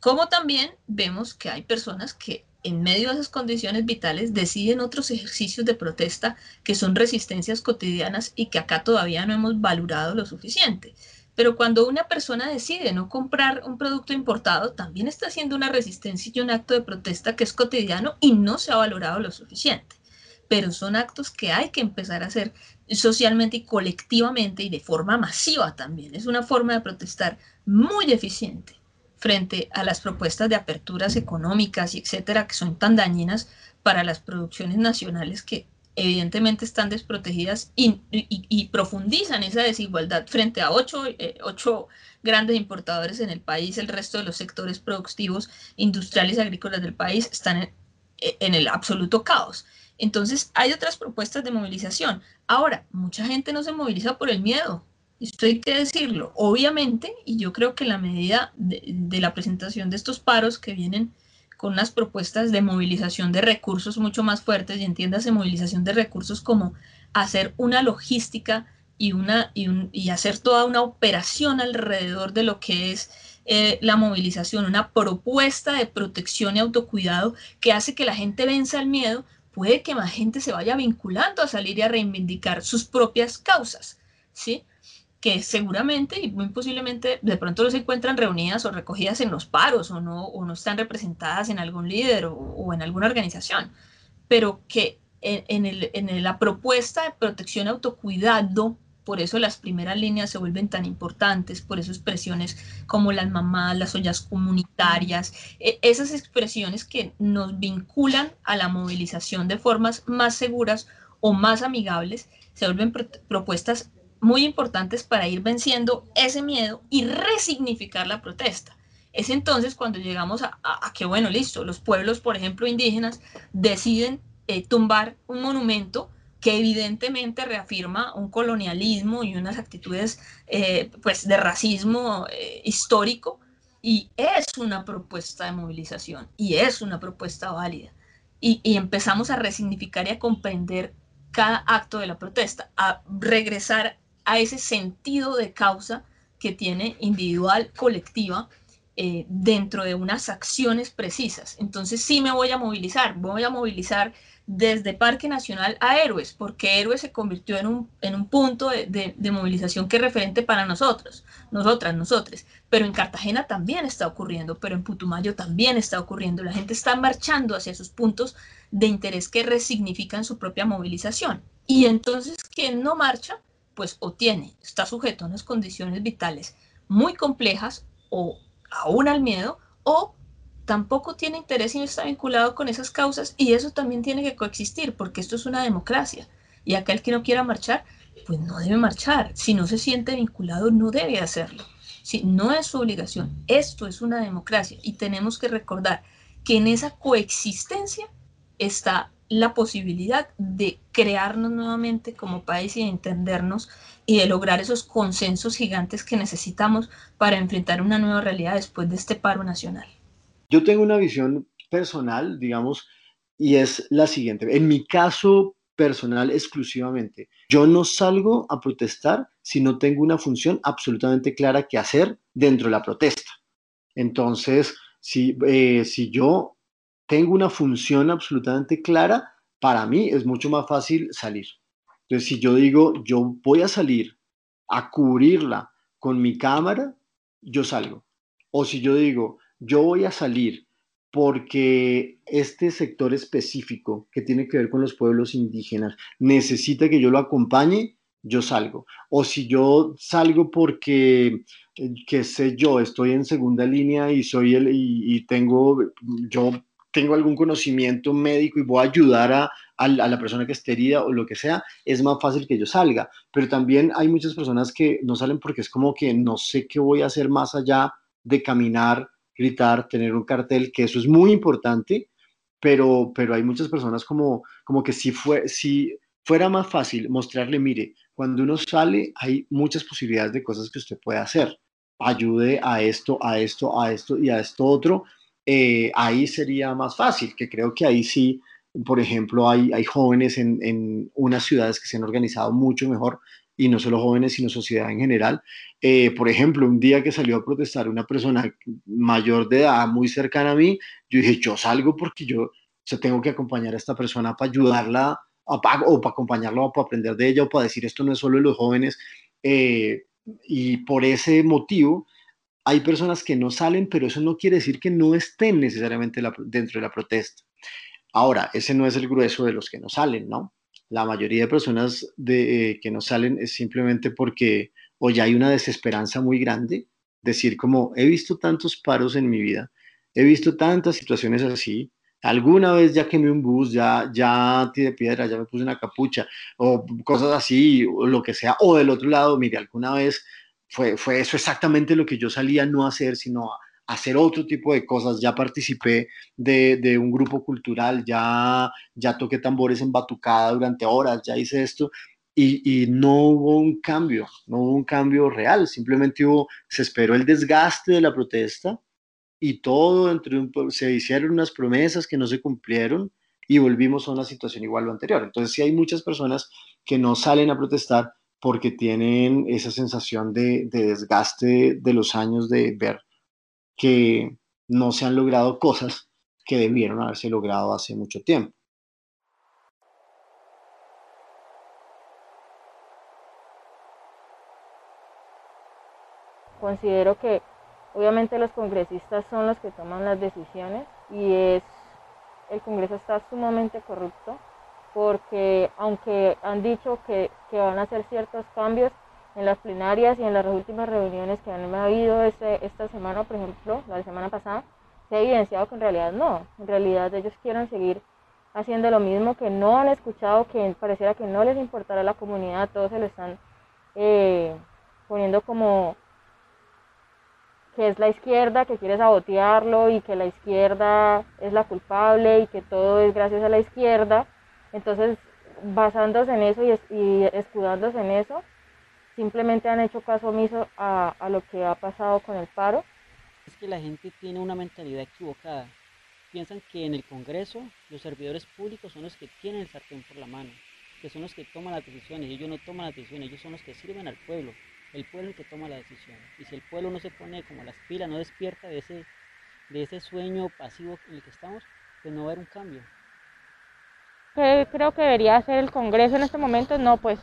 Como también vemos que hay personas que en medio de esas condiciones vitales deciden otros ejercicios de protesta que son resistencias cotidianas y que acá todavía no hemos valorado lo suficiente. Pero cuando una persona decide no comprar un producto importado, también está haciendo una resistencia y un acto de protesta que es cotidiano y no se ha valorado lo suficiente. Pero son actos que hay que empezar a hacer socialmente y colectivamente y de forma masiva también. Es una forma de protestar muy eficiente frente a las propuestas de aperturas económicas y etcétera que son tan dañinas para las producciones nacionales que evidentemente están desprotegidas y, profundizan esa desigualdad frente a eh, ocho, grandes importadores en el país, el resto de los sectores productivos, industriales y agrícolas del país están en el absoluto caos. Entonces, hay otras propuestas de movilización. Ahora, mucha gente no se moviliza por el miedo, esto hay que decirlo. Obviamente, y yo creo que la medida de, la presentación de estos paros que vienen con unas propuestas de movilización de recursos mucho más fuertes y entiéndase movilización de recursos como hacer una logística y, una, y, hacer toda una operación alrededor de lo que es eh, la movilización, una propuesta de protección y autocuidado que hace que la gente venza el miedo, puede que más gente se vaya vinculando a salir y a reivindicar sus propias causas, ¿sí? Que seguramente y muy posiblemente de pronto no se encuentran reunidas o recogidas en los paros o no, o no están representadas en algún líder o, en alguna organización, pero que en, la propuesta de protección autocuidado, por eso las primeras líneas se vuelven tan importantes, por eso expresiones como las mamás, las ollas comunitarias, e, esas expresiones que nos vinculan a la movilización de formas más seguras o más amigables, se vuelven propuestas muy importantes para ir venciendo ese miedo y resignificar la protesta. Es entonces cuando llegamos a, que, bueno, listo, los pueblos, por ejemplo, indígenas, deciden eh, tumbar un monumento que evidentemente reafirma un colonialismo y unas actitudes eh, pues de racismo eh, histórico y es una propuesta de movilización y es una propuesta válida. Y, y, empezamos a resignificar y a comprender cada acto de la protesta, a regresar a ese sentido de causa que tiene individual, colectiva, eh, dentro de unas acciones precisas. Entonces sí me voy a movilizar, voy a movilizar desde Parque Nacional a Héroes, porque Héroes se convirtió en un, en un punto de, de, movilización que es referente para nosotros, nosotras, nosotros. Pero en Cartagena también está ocurriendo, pero en Putumayo también está ocurriendo. La gente está marchando hacia esos puntos de interés que resignifican su propia movilización. Y entonces, quien no marcha, pues o tiene, está sujeto a unas condiciones vitales muy complejas o aún al miedo, o tampoco tiene interés y no está vinculado con esas causas y eso también tiene que coexistir porque esto es una democracia y aquel que no quiera marchar, pues no debe marchar. Si no se siente vinculado, no debe hacerlo. Si no es su obligación, esto es una democracia y tenemos que recordar que en esa coexistencia está la posibilidad de crearnos nuevamente como país y de entendernos y de lograr esos consensos gigantes que necesitamos para enfrentar una nueva realidad después de este paro nacional. Yo tengo una visión personal, digamos, y es la siguiente. En mi caso personal exclusivamente, yo no salgo a protestar si no tengo una función absolutamente clara que hacer dentro de la protesta. Entonces, si, eh, si yo tengo una función absolutamente clara, para mí es mucho más fácil salir. Entonces, si yo digo, yo voy a salir a cubrirla con mi cámara, yo salgo. O si yo digo, yo voy a salir porque este sector específico que tiene que ver con los pueblos indígenas necesita que yo lo acompañe, yo salgo. O si yo salgo porque, eh, qué sé yo, estoy en segunda línea y soy el, y, y tengo, yo tengo algún conocimiento médico y voy a ayudar a, la persona que esté herida o lo que sea, es más fácil que yo salga. Pero también hay muchas personas que no salen porque es como que no sé qué voy a hacer más allá de caminar, gritar, tener un cartel, que eso es muy importante, pero, pero hay muchas personas como, como que si, fue, si fuera más fácil mostrarle, mire, cuando uno sale hay muchas posibilidades de cosas que usted puede hacer. Ayude a esto, a esto, a esto y a esto otro eh, ahí sería más fácil, que creo que ahí sí, por ejemplo, hay, hay jóvenes en, en, unas ciudades que se han organizado mucho mejor, y no solo jóvenes, sino sociedad en general. Eh, por ejemplo, un día que salió a protestar una persona mayor de edad, muy cercana a mí, yo dije, yo salgo porque yo o tengo que acompañar a esta persona para ayudarla, o para acompañarla, o para aprender de ella, o para decir esto no es solo de los jóvenes. Eh, y por ese motivo, hay personas que no salen, pero eso no quiere decir que no estén necesariamente dentro de la protesta. Ahora, ese no es el grueso de los que no salen, ¿no? La mayoría de personas de, eh, que no salen es simplemente porque o ya hay una desesperanza muy grande, decir como, he visto tantos paros en mi vida, he visto tantas situaciones así, alguna vez ya quemé un bus, ya, ya tiré piedra, ya me puse una capucha, o cosas así, o lo que sea, o del otro lado, mire, alguna vez fue, fue eso exactamente lo que yo salía no a hacer, sino a, hacer otro tipo de cosas. Ya participé de, de, un grupo cultural, ya, ya toqué tambores en batucada durante horas, ya hice esto. Y, y, no hubo un cambio, no hubo un cambio real, simplemente hubo, se esperó el desgaste de la protesta y todo, entre un, se hicieron unas promesas que no se cumplieron y volvimos a una situación igual a lo anterior. Entonces, sí hay muchas personas que no salen a protestar porque tienen esa sensación de, desgaste de los años de ver que no se han logrado cosas que debieron haberse logrado hace mucho tiempo. Considero que obviamente los congresistas son los que toman las decisiones y es el Congreso está sumamente corrupto porque aunque han dicho que, van a hacer ciertos cambios en las plenarias y en las últimas reuniones que han habido este, esta semana, por ejemplo, la semana pasada, se ha evidenciado que en realidad no, en realidad ellos quieren seguir haciendo lo mismo, que no han escuchado, que pareciera que no les importará la comunidad, todos se lo están eh, poniendo como que es la izquierda que quiere sabotearlo y que la izquierda es la culpable y que todo es gracias a la izquierda entonces, basándose en eso y, escudándose en eso, simplemente han hecho caso omiso a, lo que ha pasado con el paro. Es que la gente tiene una mentalidad equivocada. Piensan que en el Congreso los servidores públicos son los que tienen el sartén por la mano, que son los que toman las decisiones. Ellos no toman las decisiones, ellos son los que sirven al pueblo. El pueblo es el que toma la decisión. Y si el pueblo no se pone como las pilas, no despierta de ese, de ese sueño pasivo en el que estamos, pues no va a haber un cambio. ¿Qué creo que debería hacer el Congreso en este momento? No, pues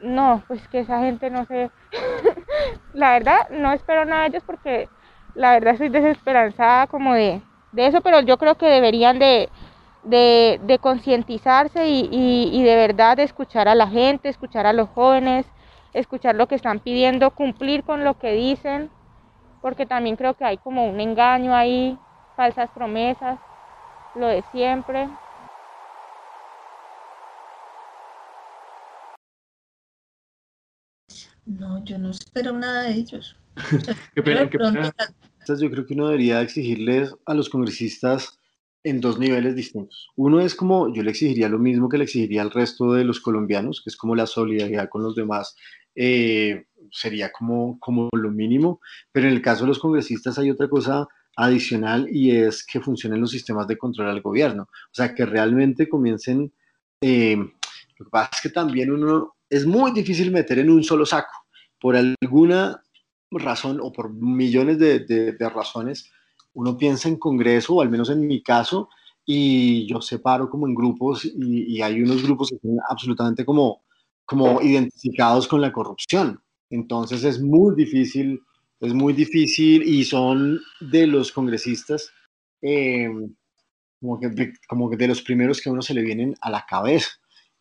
no, pues que esa gente no se... la verdad, no espero nada de ellos porque la verdad estoy desesperanzada como de, de eso, pero yo creo que deberían de, de, de concientizarse y, y, y de verdad de escuchar a la gente, escuchar a los jóvenes, escuchar lo que están pidiendo, cumplir con lo que dicen, porque también creo que hay como un engaño ahí, falsas promesas, lo de siempre. No, yo no espero nada de ellos. qué pena, qué pena. Yo creo que uno debería exigirles a los congresistas en dos niveles distintos. Uno es como yo le exigiría lo mismo que le exigiría al resto de los colombianos, que es como la solidaridad con los demás, eh, sería como, como lo mínimo, pero en el caso de los congresistas hay otra cosa adicional y es que funcionen los sistemas de control al gobierno, o sea, que realmente comiencen, eh, lo que pasa es que también uno es muy difícil meter en un solo saco, por alguna razón o por millones de, razones, uno piensa en Congreso, o al menos en mi caso, y yo separo como en grupos y, hay unos grupos que son absolutamente como, como identificados con la corrupción. Entonces es muy difícil, es muy difícil y son de los congresistas em, como, que, como que de los primeros que a uno se le vienen a la cabeza.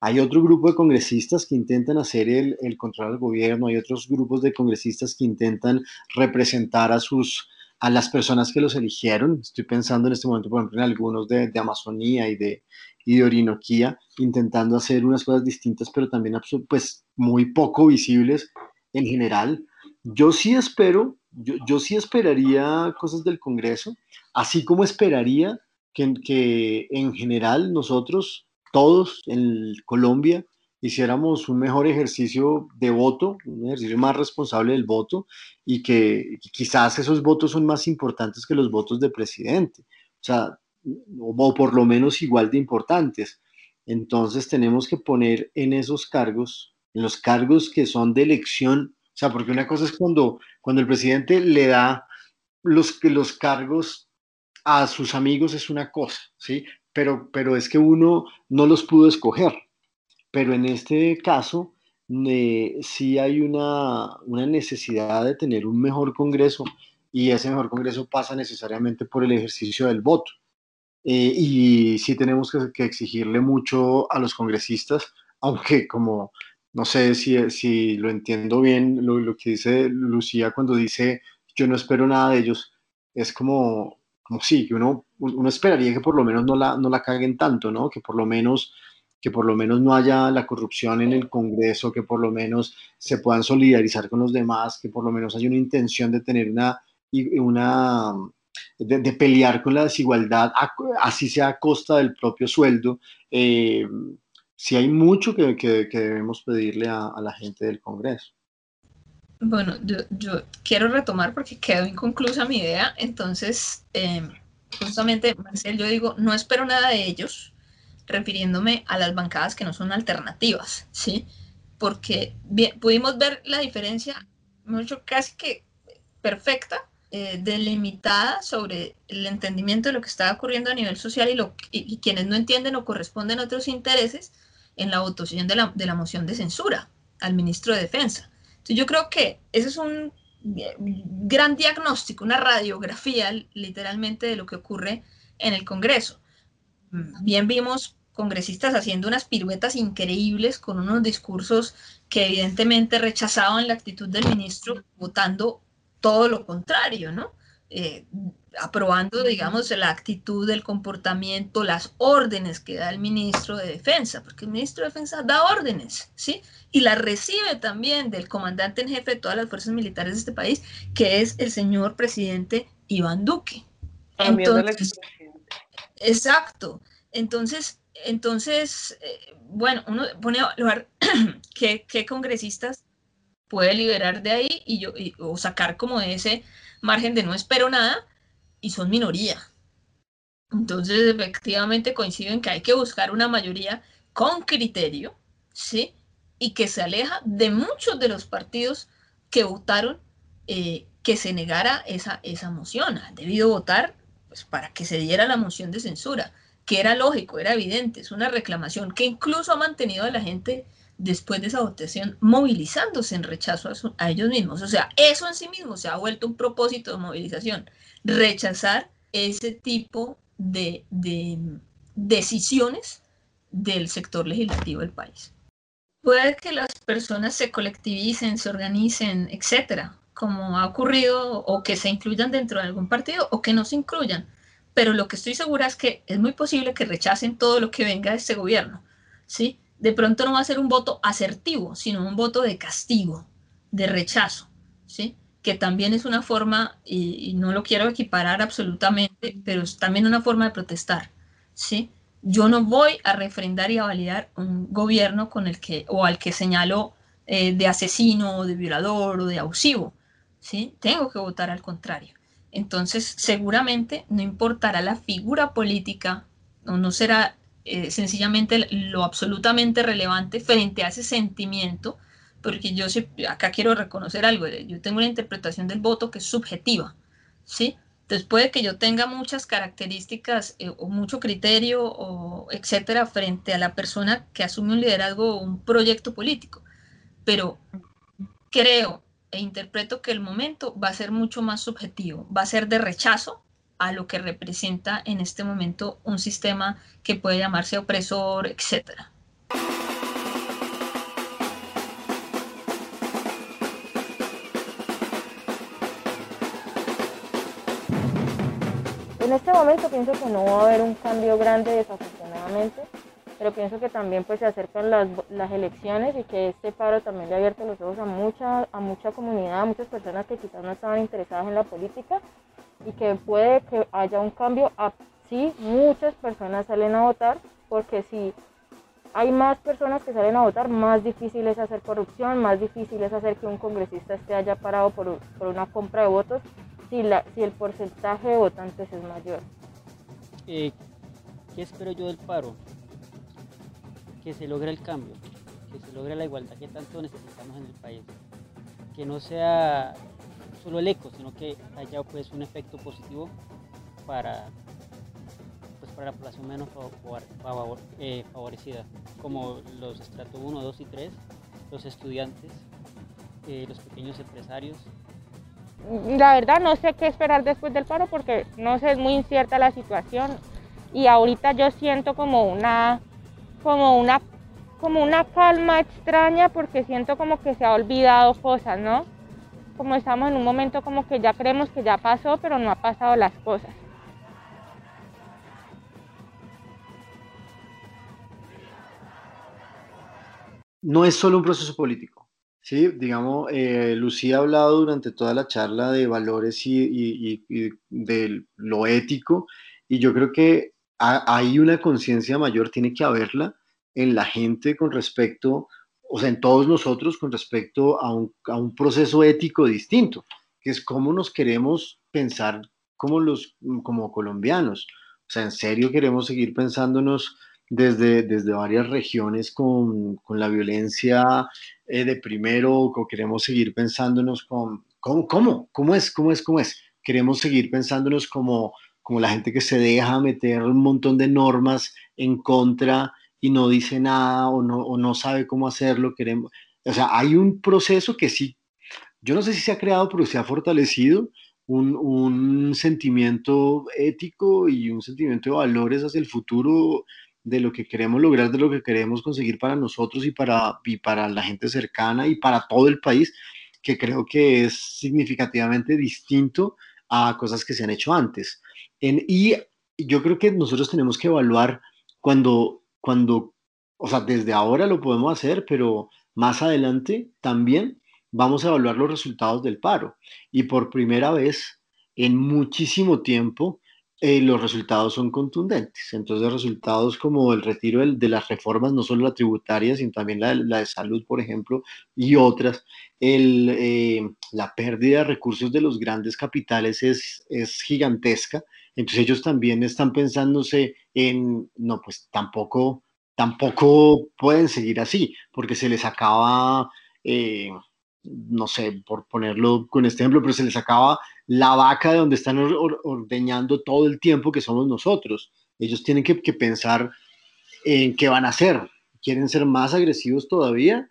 Hay otro grupo de congresistas que intentan hacer el, el control del gobierno, hay otros grupos de congresistas que intentan representar a sus, a las personas que los eligieron. Estoy pensando en este momento, por ejemplo, en algunos de, de Amazonía y de, y de Orinoquía, intentando hacer unas cosas distintas, pero también pues, muy poco visibles en general. Yo sí espero, yo, yo sí esperaría cosas del Congreso, así como esperaría que, que en general nosotros, todos en Colombia, hiciéramos un mejor ejercicio de voto, un ejercicio más responsable del voto y que quizás esos votos son más importantes que los votos de presidente, o sea, o, por lo menos igual de importantes. Entonces tenemos que poner en esos cargos, en los cargos que son de elección, o sea, porque una cosa es cuando, cuando el presidente le da los, los cargos a sus amigos es una cosa, ¿sí? Pero, pero es que uno no los pudo escoger pero en este caso eh, sí hay una, necesidad de tener un mejor Congreso y ese mejor Congreso pasa necesariamente por el ejercicio del voto. Eh, y sí tenemos que, exigirle mucho a los congresistas, aunque como no sé si, si lo entiendo bien, lo, que dice Lucía cuando dice yo no espero nada de ellos, es como, sí, que uno, uno esperaría que por lo menos no la, no la caguen tanto, ¿no? Que por lo menos que por lo menos no haya la corrupción en el Congreso, que por lo menos se puedan solidarizar con los demás, que por lo menos haya una intención de tener una, una de, pelear con la desigualdad, así sea a costa del propio sueldo. Eh, sí hay mucho que, debemos pedirle a, la gente del Congreso. Bueno, yo, quiero retomar porque quedó inconclusa mi idea, entonces, eh, justamente, Marcel, yo digo, no espero nada de ellos, refiriéndome a las bancadas que no son alternativas, ¿sí? Porque pudimos ver la diferencia, mucho casi que perfecta, eh, delimitada sobre el entendimiento de lo que estaba ocurriendo a nivel social y, lo, y, quienes no entienden o corresponden a otros intereses en la votación de la, de la moción de censura al ministro de Defensa. Yo creo que ese es un gran diagnóstico, una radiografía literalmente de lo que ocurre en el Congreso. Bien vimos congresistas haciendo unas piruetas increíbles con unos discursos que evidentemente rechazaban la actitud del ministro, votando todo lo contrario, ¿no? Eh, aprobando, digamos, la actitud, el comportamiento, las órdenes que da el ministro de Defensa, porque el ministro de Defensa da órdenes, ¿sí? Y las recibe también del comandante en jefe de todas las fuerzas militares de este país, que es el señor presidente Iván Duque. Entonces, exacto. Entonces, entonces, eh, bueno, uno pone a evaluar qué, congresistas puede liberar de ahí y yo, o sacar como ese margen de no espero nada y son minoría. Entonces, efectivamente coincido en que hay que buscar una mayoría con criterio, ¿sí? Y que se aleja de muchos de los partidos que votaron eh, que se negara esa, esa moción. Han debido votar pues, para que se diera la moción de censura que era lógico, era evidente, es una reclamación que incluso ha mantenido a la gente después de esa votación movilizándose en rechazo a, ellos mismos. O sea, eso en sí mismo se ha vuelto un propósito de movilización, rechazar ese tipo de, de decisiones del sector legislativo del país. Puede que las personas se colectivicen, se organicen, etcétera, como ha ocurrido, o que se incluyan dentro de algún partido o que no se incluyan pero lo que estoy segura es que es muy posible que rechacen todo lo que venga de este gobierno, ¿sí? De pronto no va a ser un voto asertivo, sino un voto de castigo, de rechazo, ¿sí? que también es una forma, y, no lo quiero equiparar absolutamente, pero es también una forma de protestar, ¿sí? Yo no voy a refrendar y a validar un gobierno con el que, o al que señalo eh, de asesino, o de violador, o de abusivo, ¿sí? Tengo que votar al contrario. Entonces, seguramente no importará la figura política, o no será eh, sencillamente lo absolutamente relevante frente a ese sentimiento, porque yo acá quiero reconocer algo, yo tengo una interpretación del voto que es subjetiva, ¿sí? Entonces puede que yo tenga muchas características eh, o mucho criterio o etcétera frente a la persona que asume un liderazgo o un proyecto político, pero creo e interpreto que el momento va a ser mucho más subjetivo, va a ser de rechazo a lo que representa en este momento un sistema que puede llamarse opresor, etcétera. En este momento pienso que no va a haber un cambio grande desafortunadamente, pero pienso que también pues se acercan las, las elecciones y que este paro también le ha abierto los ojos a mucha, a mucha comunidad, a muchas personas que quizás no estaban interesadas en la política y que puede que haya un cambio. Sí, muchas personas salen a votar porque si hay más personas que salen a votar, más difícil es hacer corrupción, más difícil es hacer que un congresista esté haya parado por, por una compra de votos si, la, si el porcentaje de votantes es mayor. Eh, ¿Qué espero yo del paro? Que se logre el cambio, que se logre la igualdad que tanto necesitamos en el país. Que no sea solo el eco, sino que haya pues un efecto positivo para, pues, para la población menos eh, favorecida, como los estratos 1, 2 y 3, los estudiantes, eh, los pequeños empresarios, la verdad no sé qué esperar después del paro porque no sé, es muy incierta la situación y ahorita yo siento como una, como una, como una calma extraña porque siento como que se ha olvidado cosas, ¿no? Como estamos en un momento como que ya creemos que ya pasó, pero no ha pasado las cosas. No es solo un proceso político Sí, digamos, eh, Lucía ha hablado durante toda la charla de valores y, de lo ético, y yo creo que hay una conciencia mayor, tiene que haberla en la gente con respecto, o sea, en todos nosotros con respecto a un, a un proceso ético distinto, que es cómo nos queremos pensar como, los, como colombianos. O sea, en serio queremos seguir pensándonos desde, desde varias regiones con, con la violencia eh, de primero, o queremos seguir pensándonos con, ¿cómo, cómo, cómo es, cómo es, cómo es? Queremos seguir pensándonos como, como la gente que se deja meter un montón de normas en contra y no dice nada o no, o no sabe cómo hacerlo. Queremos, o sea, hay un proceso que sí, yo no sé si se ha creado, pero se ha fortalecido un, un sentimiento ético y un sentimiento de valores hacia el futuro de lo que queremos lograr, de lo que queremos conseguir para nosotros y para, y para la gente cercana y para todo el país, que creo que es significativamente distinto a cosas que se han hecho antes. En, y yo creo que nosotros tenemos que evaluar cuando, cuando, o sea, desde ahora lo podemos hacer, pero más adelante también vamos a evaluar los resultados del paro. Y por primera vez en muchísimo tiempo, eh, los resultados son contundentes. Entonces, resultados como el retiro de las reformas, no solo la tributaria, sino también la, de salud, por ejemplo, y otras, el, eh, la pérdida de recursos de los grandes capitales es, es gigantesca. Entonces, ellos también están pensándose en, no, pues tampoco, tampoco pueden seguir así, porque se les acaba... Eh, no sé, por ponerlo con este ejemplo, pero se les acaba la vaca de donde están ordeñando todo el tiempo que somos nosotros. Ellos tienen que, pensar en qué van a hacer. ¿Quieren ser más agresivos todavía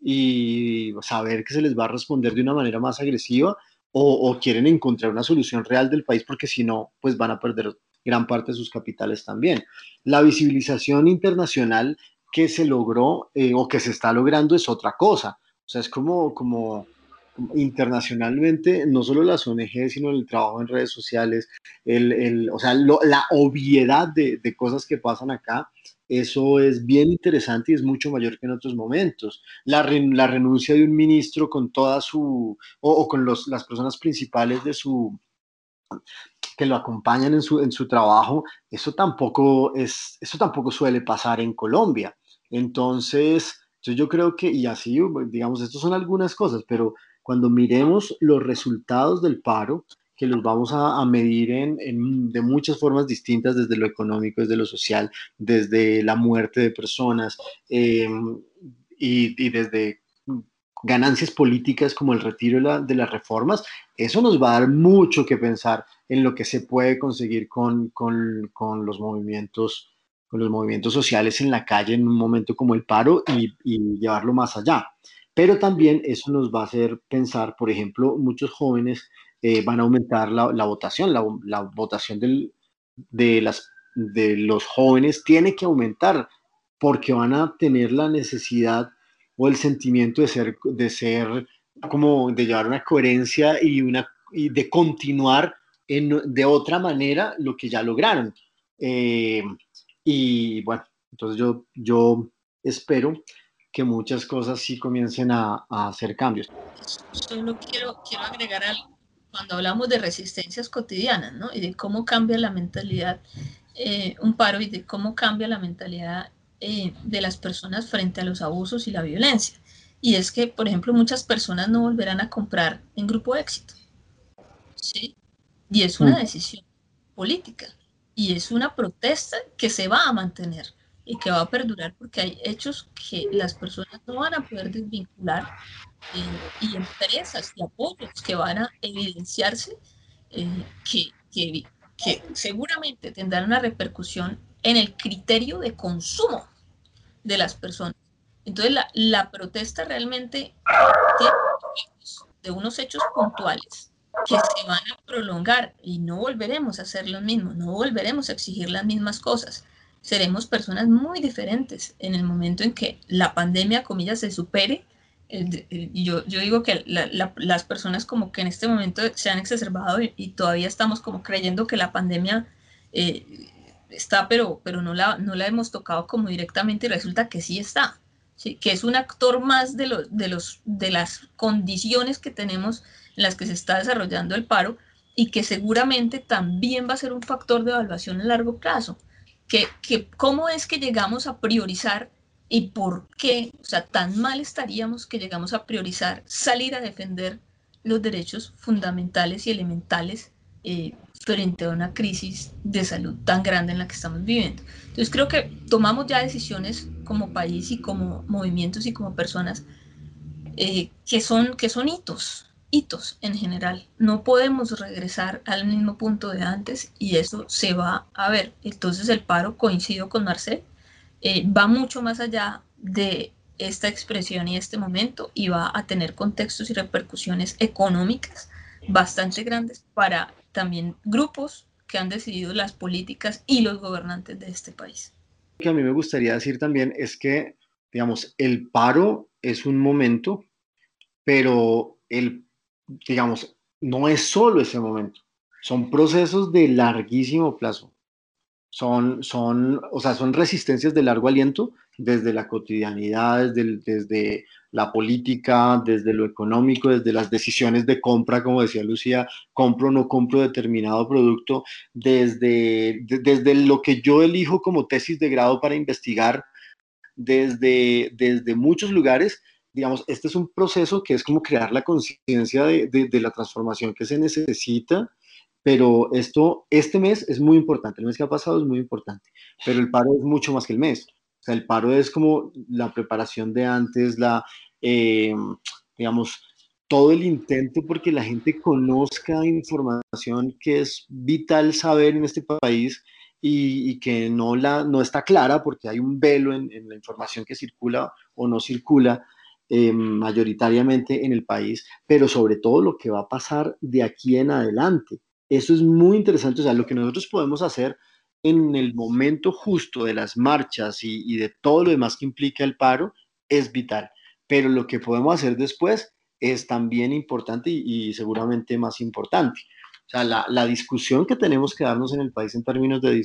y saber que se les va a responder de una manera más agresiva o, quieren encontrar una solución real del país porque si no, pues van a perder gran parte de sus capitales también. La visibilización internacional que se logró eh, o que se está logrando es otra cosa o sea, es como, como, internacionalmente, no solo las ONG, sino el trabajo en redes sociales, el, el, o sea, la obviedad de, de, cosas que pasan acá eso es bien interesante y es mucho mayor que en otros momentos. La, la renuncia de un ministro con toda su, o, con los, las personas principales de su, que lo acompañan en su, en su trabajo, eso tampoco, es, eso tampoco suele pasar en Colombia. Entonces, yo creo que, y así, digamos, estas son algunas cosas, pero cuando miremos los resultados del paro, que los vamos a, medir en, de muchas formas distintas, desde lo económico, desde lo social, desde la muerte de personas em, y, desde ganancias políticas como el retiro de, las reformas, eso nos va a dar mucho que pensar en lo que se puede conseguir con, con, con los movimientos con los movimientos sociales en la calle en un momento como el paro y, y llevarlo más allá. Pero también eso nos va a hacer pensar, por ejemplo, muchos jóvenes eh, van a aumentar la, votación, la, votación del, de, las, de los jóvenes tiene que aumentar porque van a tener la necesidad o el sentimiento de ser, de ser como de llevar una coherencia y, una, y de continuar en, de otra manera lo que ya lograron. Eh, y bueno, entonces yo, yo espero que muchas cosas sí comiencen a, a hacer cambios. Solo quiero, quiero agregar algo cuando hablamos de resistencias cotidianas, ¿no? Y de cómo cambia la mentalidad, eh, un paro y de cómo cambia la mentalidad eh, de las personas frente a los abusos y la violencia. Y es que, por ejemplo, muchas personas no volverán a comprar en grupo éxito. ¿Sí? Y es una mm. decisión política. Y es una protesta que se va a mantener y que va a perdurar porque hay hechos que las personas no van a poder desvincular y empresas y apoyos que van a evidenciarse eh, que, que, que, seguramente tendrán una repercusión en el criterio de consumo de las personas. Entonces la, la protesta realmente tiene de unos hechos puntuales que se van a prolongar y no volveremos a hacer lo mismo, no volveremos a exigir las mismas cosas. Seremos personas muy diferentes en el momento en que la pandemia, comillas, se supere yo, yo digo que las personas como que en este momento se han exacerbado y, todavía estamos como creyendo que la pandemia eh, está, pero, pero no, la, no la hemos tocado como directamente y resulta que sí está, ¿sí? que es un actor más de, los, de, los, de las condiciones que tenemos en las que se está desarrollando el paro y que seguramente también va a ser un factor de evaluación a largo plazo. Que, que cómo es que llegamos a priorizar y por qué, o sea, tan mal estaríamos que llegamos a priorizar salir a defender los derechos fundamentales y elementales eh, frente a una crisis de salud tan grande en la que estamos viviendo. Entonces creo que tomamos ya decisiones como país y como movimientos y como personas eh, que, son, que son hitos, hitos en general. No podemos regresar al mismo punto de antes y eso se va a ver. Entonces el paro, coincido con Marcel, eh, va mucho más allá de esta expresión y este momento y va a tener contextos y repercusiones económicas bastante grandes para también grupos que han decidido las políticas y los gobernantes de este país. Lo que a mí me gustaría decir también es que, digamos, el paro es un momento, pero el, digamos, no es solo ese momento, son procesos de larguísimo plazo son, son, o sea, son resistencias de largo aliento desde la cotidianidad, desde, desde la política, desde lo económico, desde las decisiones de compra, como decía Lucía, compro o no compro determinado producto, desde, desde lo que yo elijo como tesis de grado para investigar, desde, desde muchos lugares. Digamos, este es un proceso que es como crear la conciencia de, de la transformación que se necesita pero esto, este mes es muy importante, el mes que ha pasado es muy importante, pero el paro es mucho más que el mes. O sea, el paro es como la preparación de antes, la, eh, digamos, todo el intento porque la gente conozca información que es vital saber en este país y, que no, la, no está clara porque hay un velo en, la información que circula o no circula eh, mayoritariamente en el país, pero sobre todo lo que va a pasar de aquí en adelante. Eso es muy interesante, o sea, lo que nosotros podemos hacer en el momento justo de las marchas y, de todo lo demás que implica el paro es vital, pero lo que podemos hacer después es también importante y, seguramente más importante. O sea, la, discusión que tenemos que darnos en el país en términos de,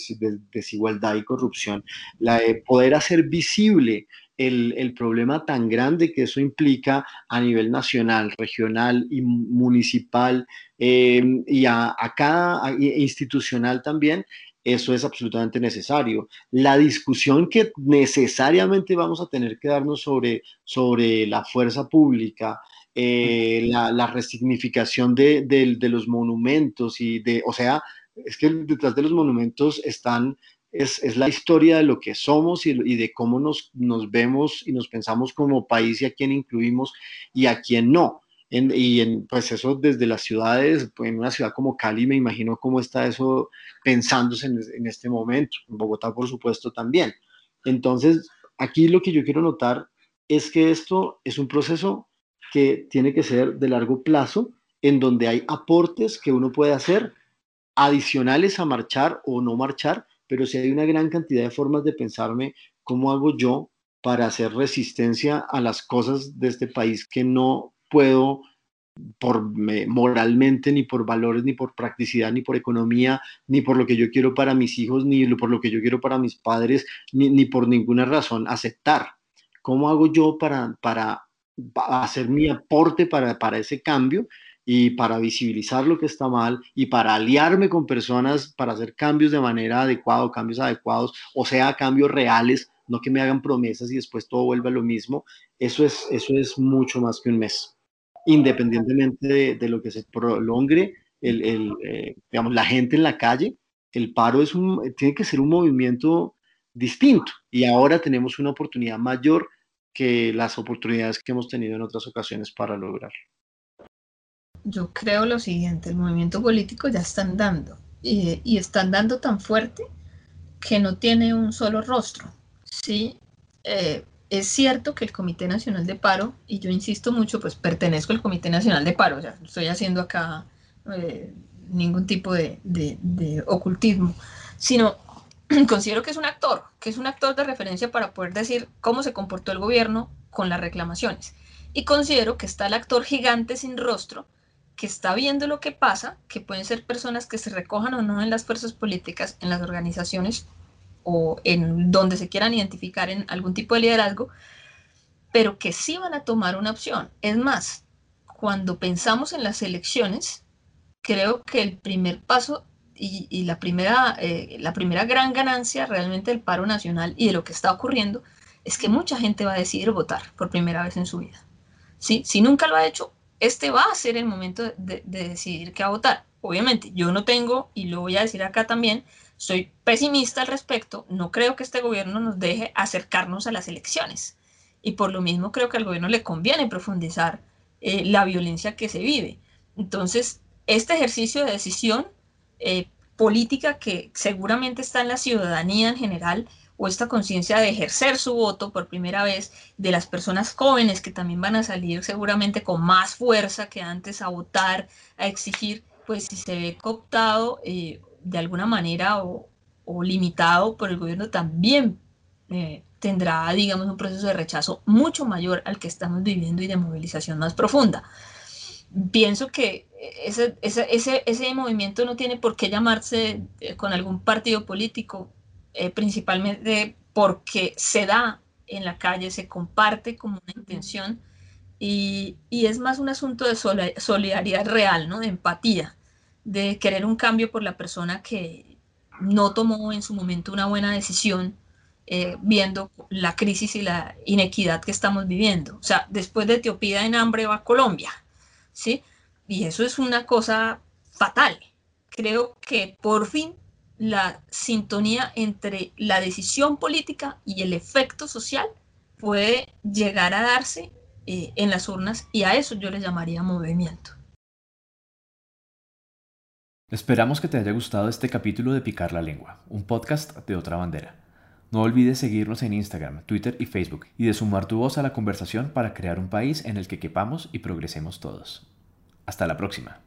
desigualdad y corrupción, la de poder hacer visible el, problema tan grande que eso implica a nivel nacional, regional y municipal eh, y a, cada institucional también, eso es absolutamente necesario. La discusión que necesariamente vamos a tener que darnos sobre, sobre la fuerza pública, eh, la, resignificación de, los monumentos y de, o sea, es que detrás de los monumentos están, es, la historia de lo que somos y, de cómo nos, nos, vemos y nos pensamos como país y a quién incluimos y a quién no. y en, pues eso desde las ciudades, en una ciudad como Cali me imagino cómo está eso pensándose en, en este momento, en Bogotá por supuesto también. Entonces, aquí lo que yo quiero notar es que esto es un proceso que tiene que ser de largo plazo, en donde hay aportes que uno puede hacer adicionales a marchar o no marchar, pero si hay una gran cantidad de formas de pensarme cómo hago yo para hacer resistencia a las cosas de este país que no puedo por moralmente, ni por valores, ni por practicidad, ni por economía, ni por lo que yo quiero para mis hijos, ni por lo que yo quiero para mis padres, ni, ni por ninguna razón aceptar. ¿Cómo hago yo para, para hacer mi aporte para, para ese cambio y para visibilizar lo que está mal y para aliarme con personas para hacer cambios de manera adecuada, cambios adecuados, o sea, cambios reales, no que me hagan promesas y después todo vuelva a lo mismo, eso es, eso es mucho más que un mes. Independientemente de, lo que se prolongue, el, el eh, digamos, la gente en la calle, el paro es un, tiene que ser un movimiento distinto y ahora tenemos una oportunidad mayor que las oportunidades que hemos tenido en otras ocasiones para lograrlo. Yo creo lo siguiente, el movimiento político ya están dando y están dando tan fuerte que no tiene un solo rostro. Sí, eh, es cierto que el Comité Nacional de Paro, y yo insisto mucho, pues pertenezco al Comité Nacional de Paro, o sea, estoy haciendo acá eh, ningún tipo de, de ocultismo, sino considero que es un actor, que es un actor de referencia para poder decir cómo se comportó el gobierno con las reclamaciones. Y considero que está el actor gigante sin rostro, que está viendo lo que pasa, que pueden ser personas que se recojan o no en las fuerzas políticas, en las organizaciones o en donde se quieran identificar en algún tipo de liderazgo, pero que sí van a tomar una opción. Es más, cuando pensamos en las elecciones, creo que el primer paso y, la, primera, eh, la primera gran ganancia realmente del paro nacional y de lo que está ocurriendo es que mucha gente va a decidir votar por primera vez en su vida. ¿Sí? Si nunca lo ha hecho, este va a ser el momento de, de decidir qué va votar. Obviamente, yo no tengo, y lo voy a decir acá también, soy pesimista al respecto, no creo que este gobierno nos deje acercarnos a las elecciones. Y por lo mismo creo que al gobierno le conviene profundizar eh, la violencia que se vive. Entonces, este ejercicio de decisión eh, política que seguramente está en la ciudadanía en general o esta conciencia de ejercer su voto por primera vez de las personas jóvenes que también van a salir seguramente con más fuerza que antes a votar, a exigir, pues si se ve cooptado eh, de alguna manera o, limitado por el gobierno también eh, tendrá, digamos, un proceso de rechazo mucho mayor al que estamos viviendo y de movilización más profunda. Pienso que ese, ese, ese, movimiento no tiene por qué llamarse eh, con algún partido político, eh, principalmente porque se da en la calle, se comparte como una intención y, y, es más un asunto de solidaridad real, ¿no? de empatía, de querer un cambio por la persona que no tomó en su momento una buena decisión. Eh, viendo la crisis y la inequidad que estamos viviendo. O sea, después de Etiopía en hambre va Colombia. ¿sí? Y eso es una cosa fatal. Creo que por fin la sintonía entre la decisión política y el efecto social puede llegar a darse eh, en las urnas y a eso yo le llamaría movimiento. Esperamos que te haya gustado este capítulo de Picar la Lengua, un podcast de otra bandera. No olvides seguirnos en Instagram, Twitter y Facebook y de sumar tu voz a la conversación para crear un país en el que quepamos y progresemos todos. Hasta la próxima.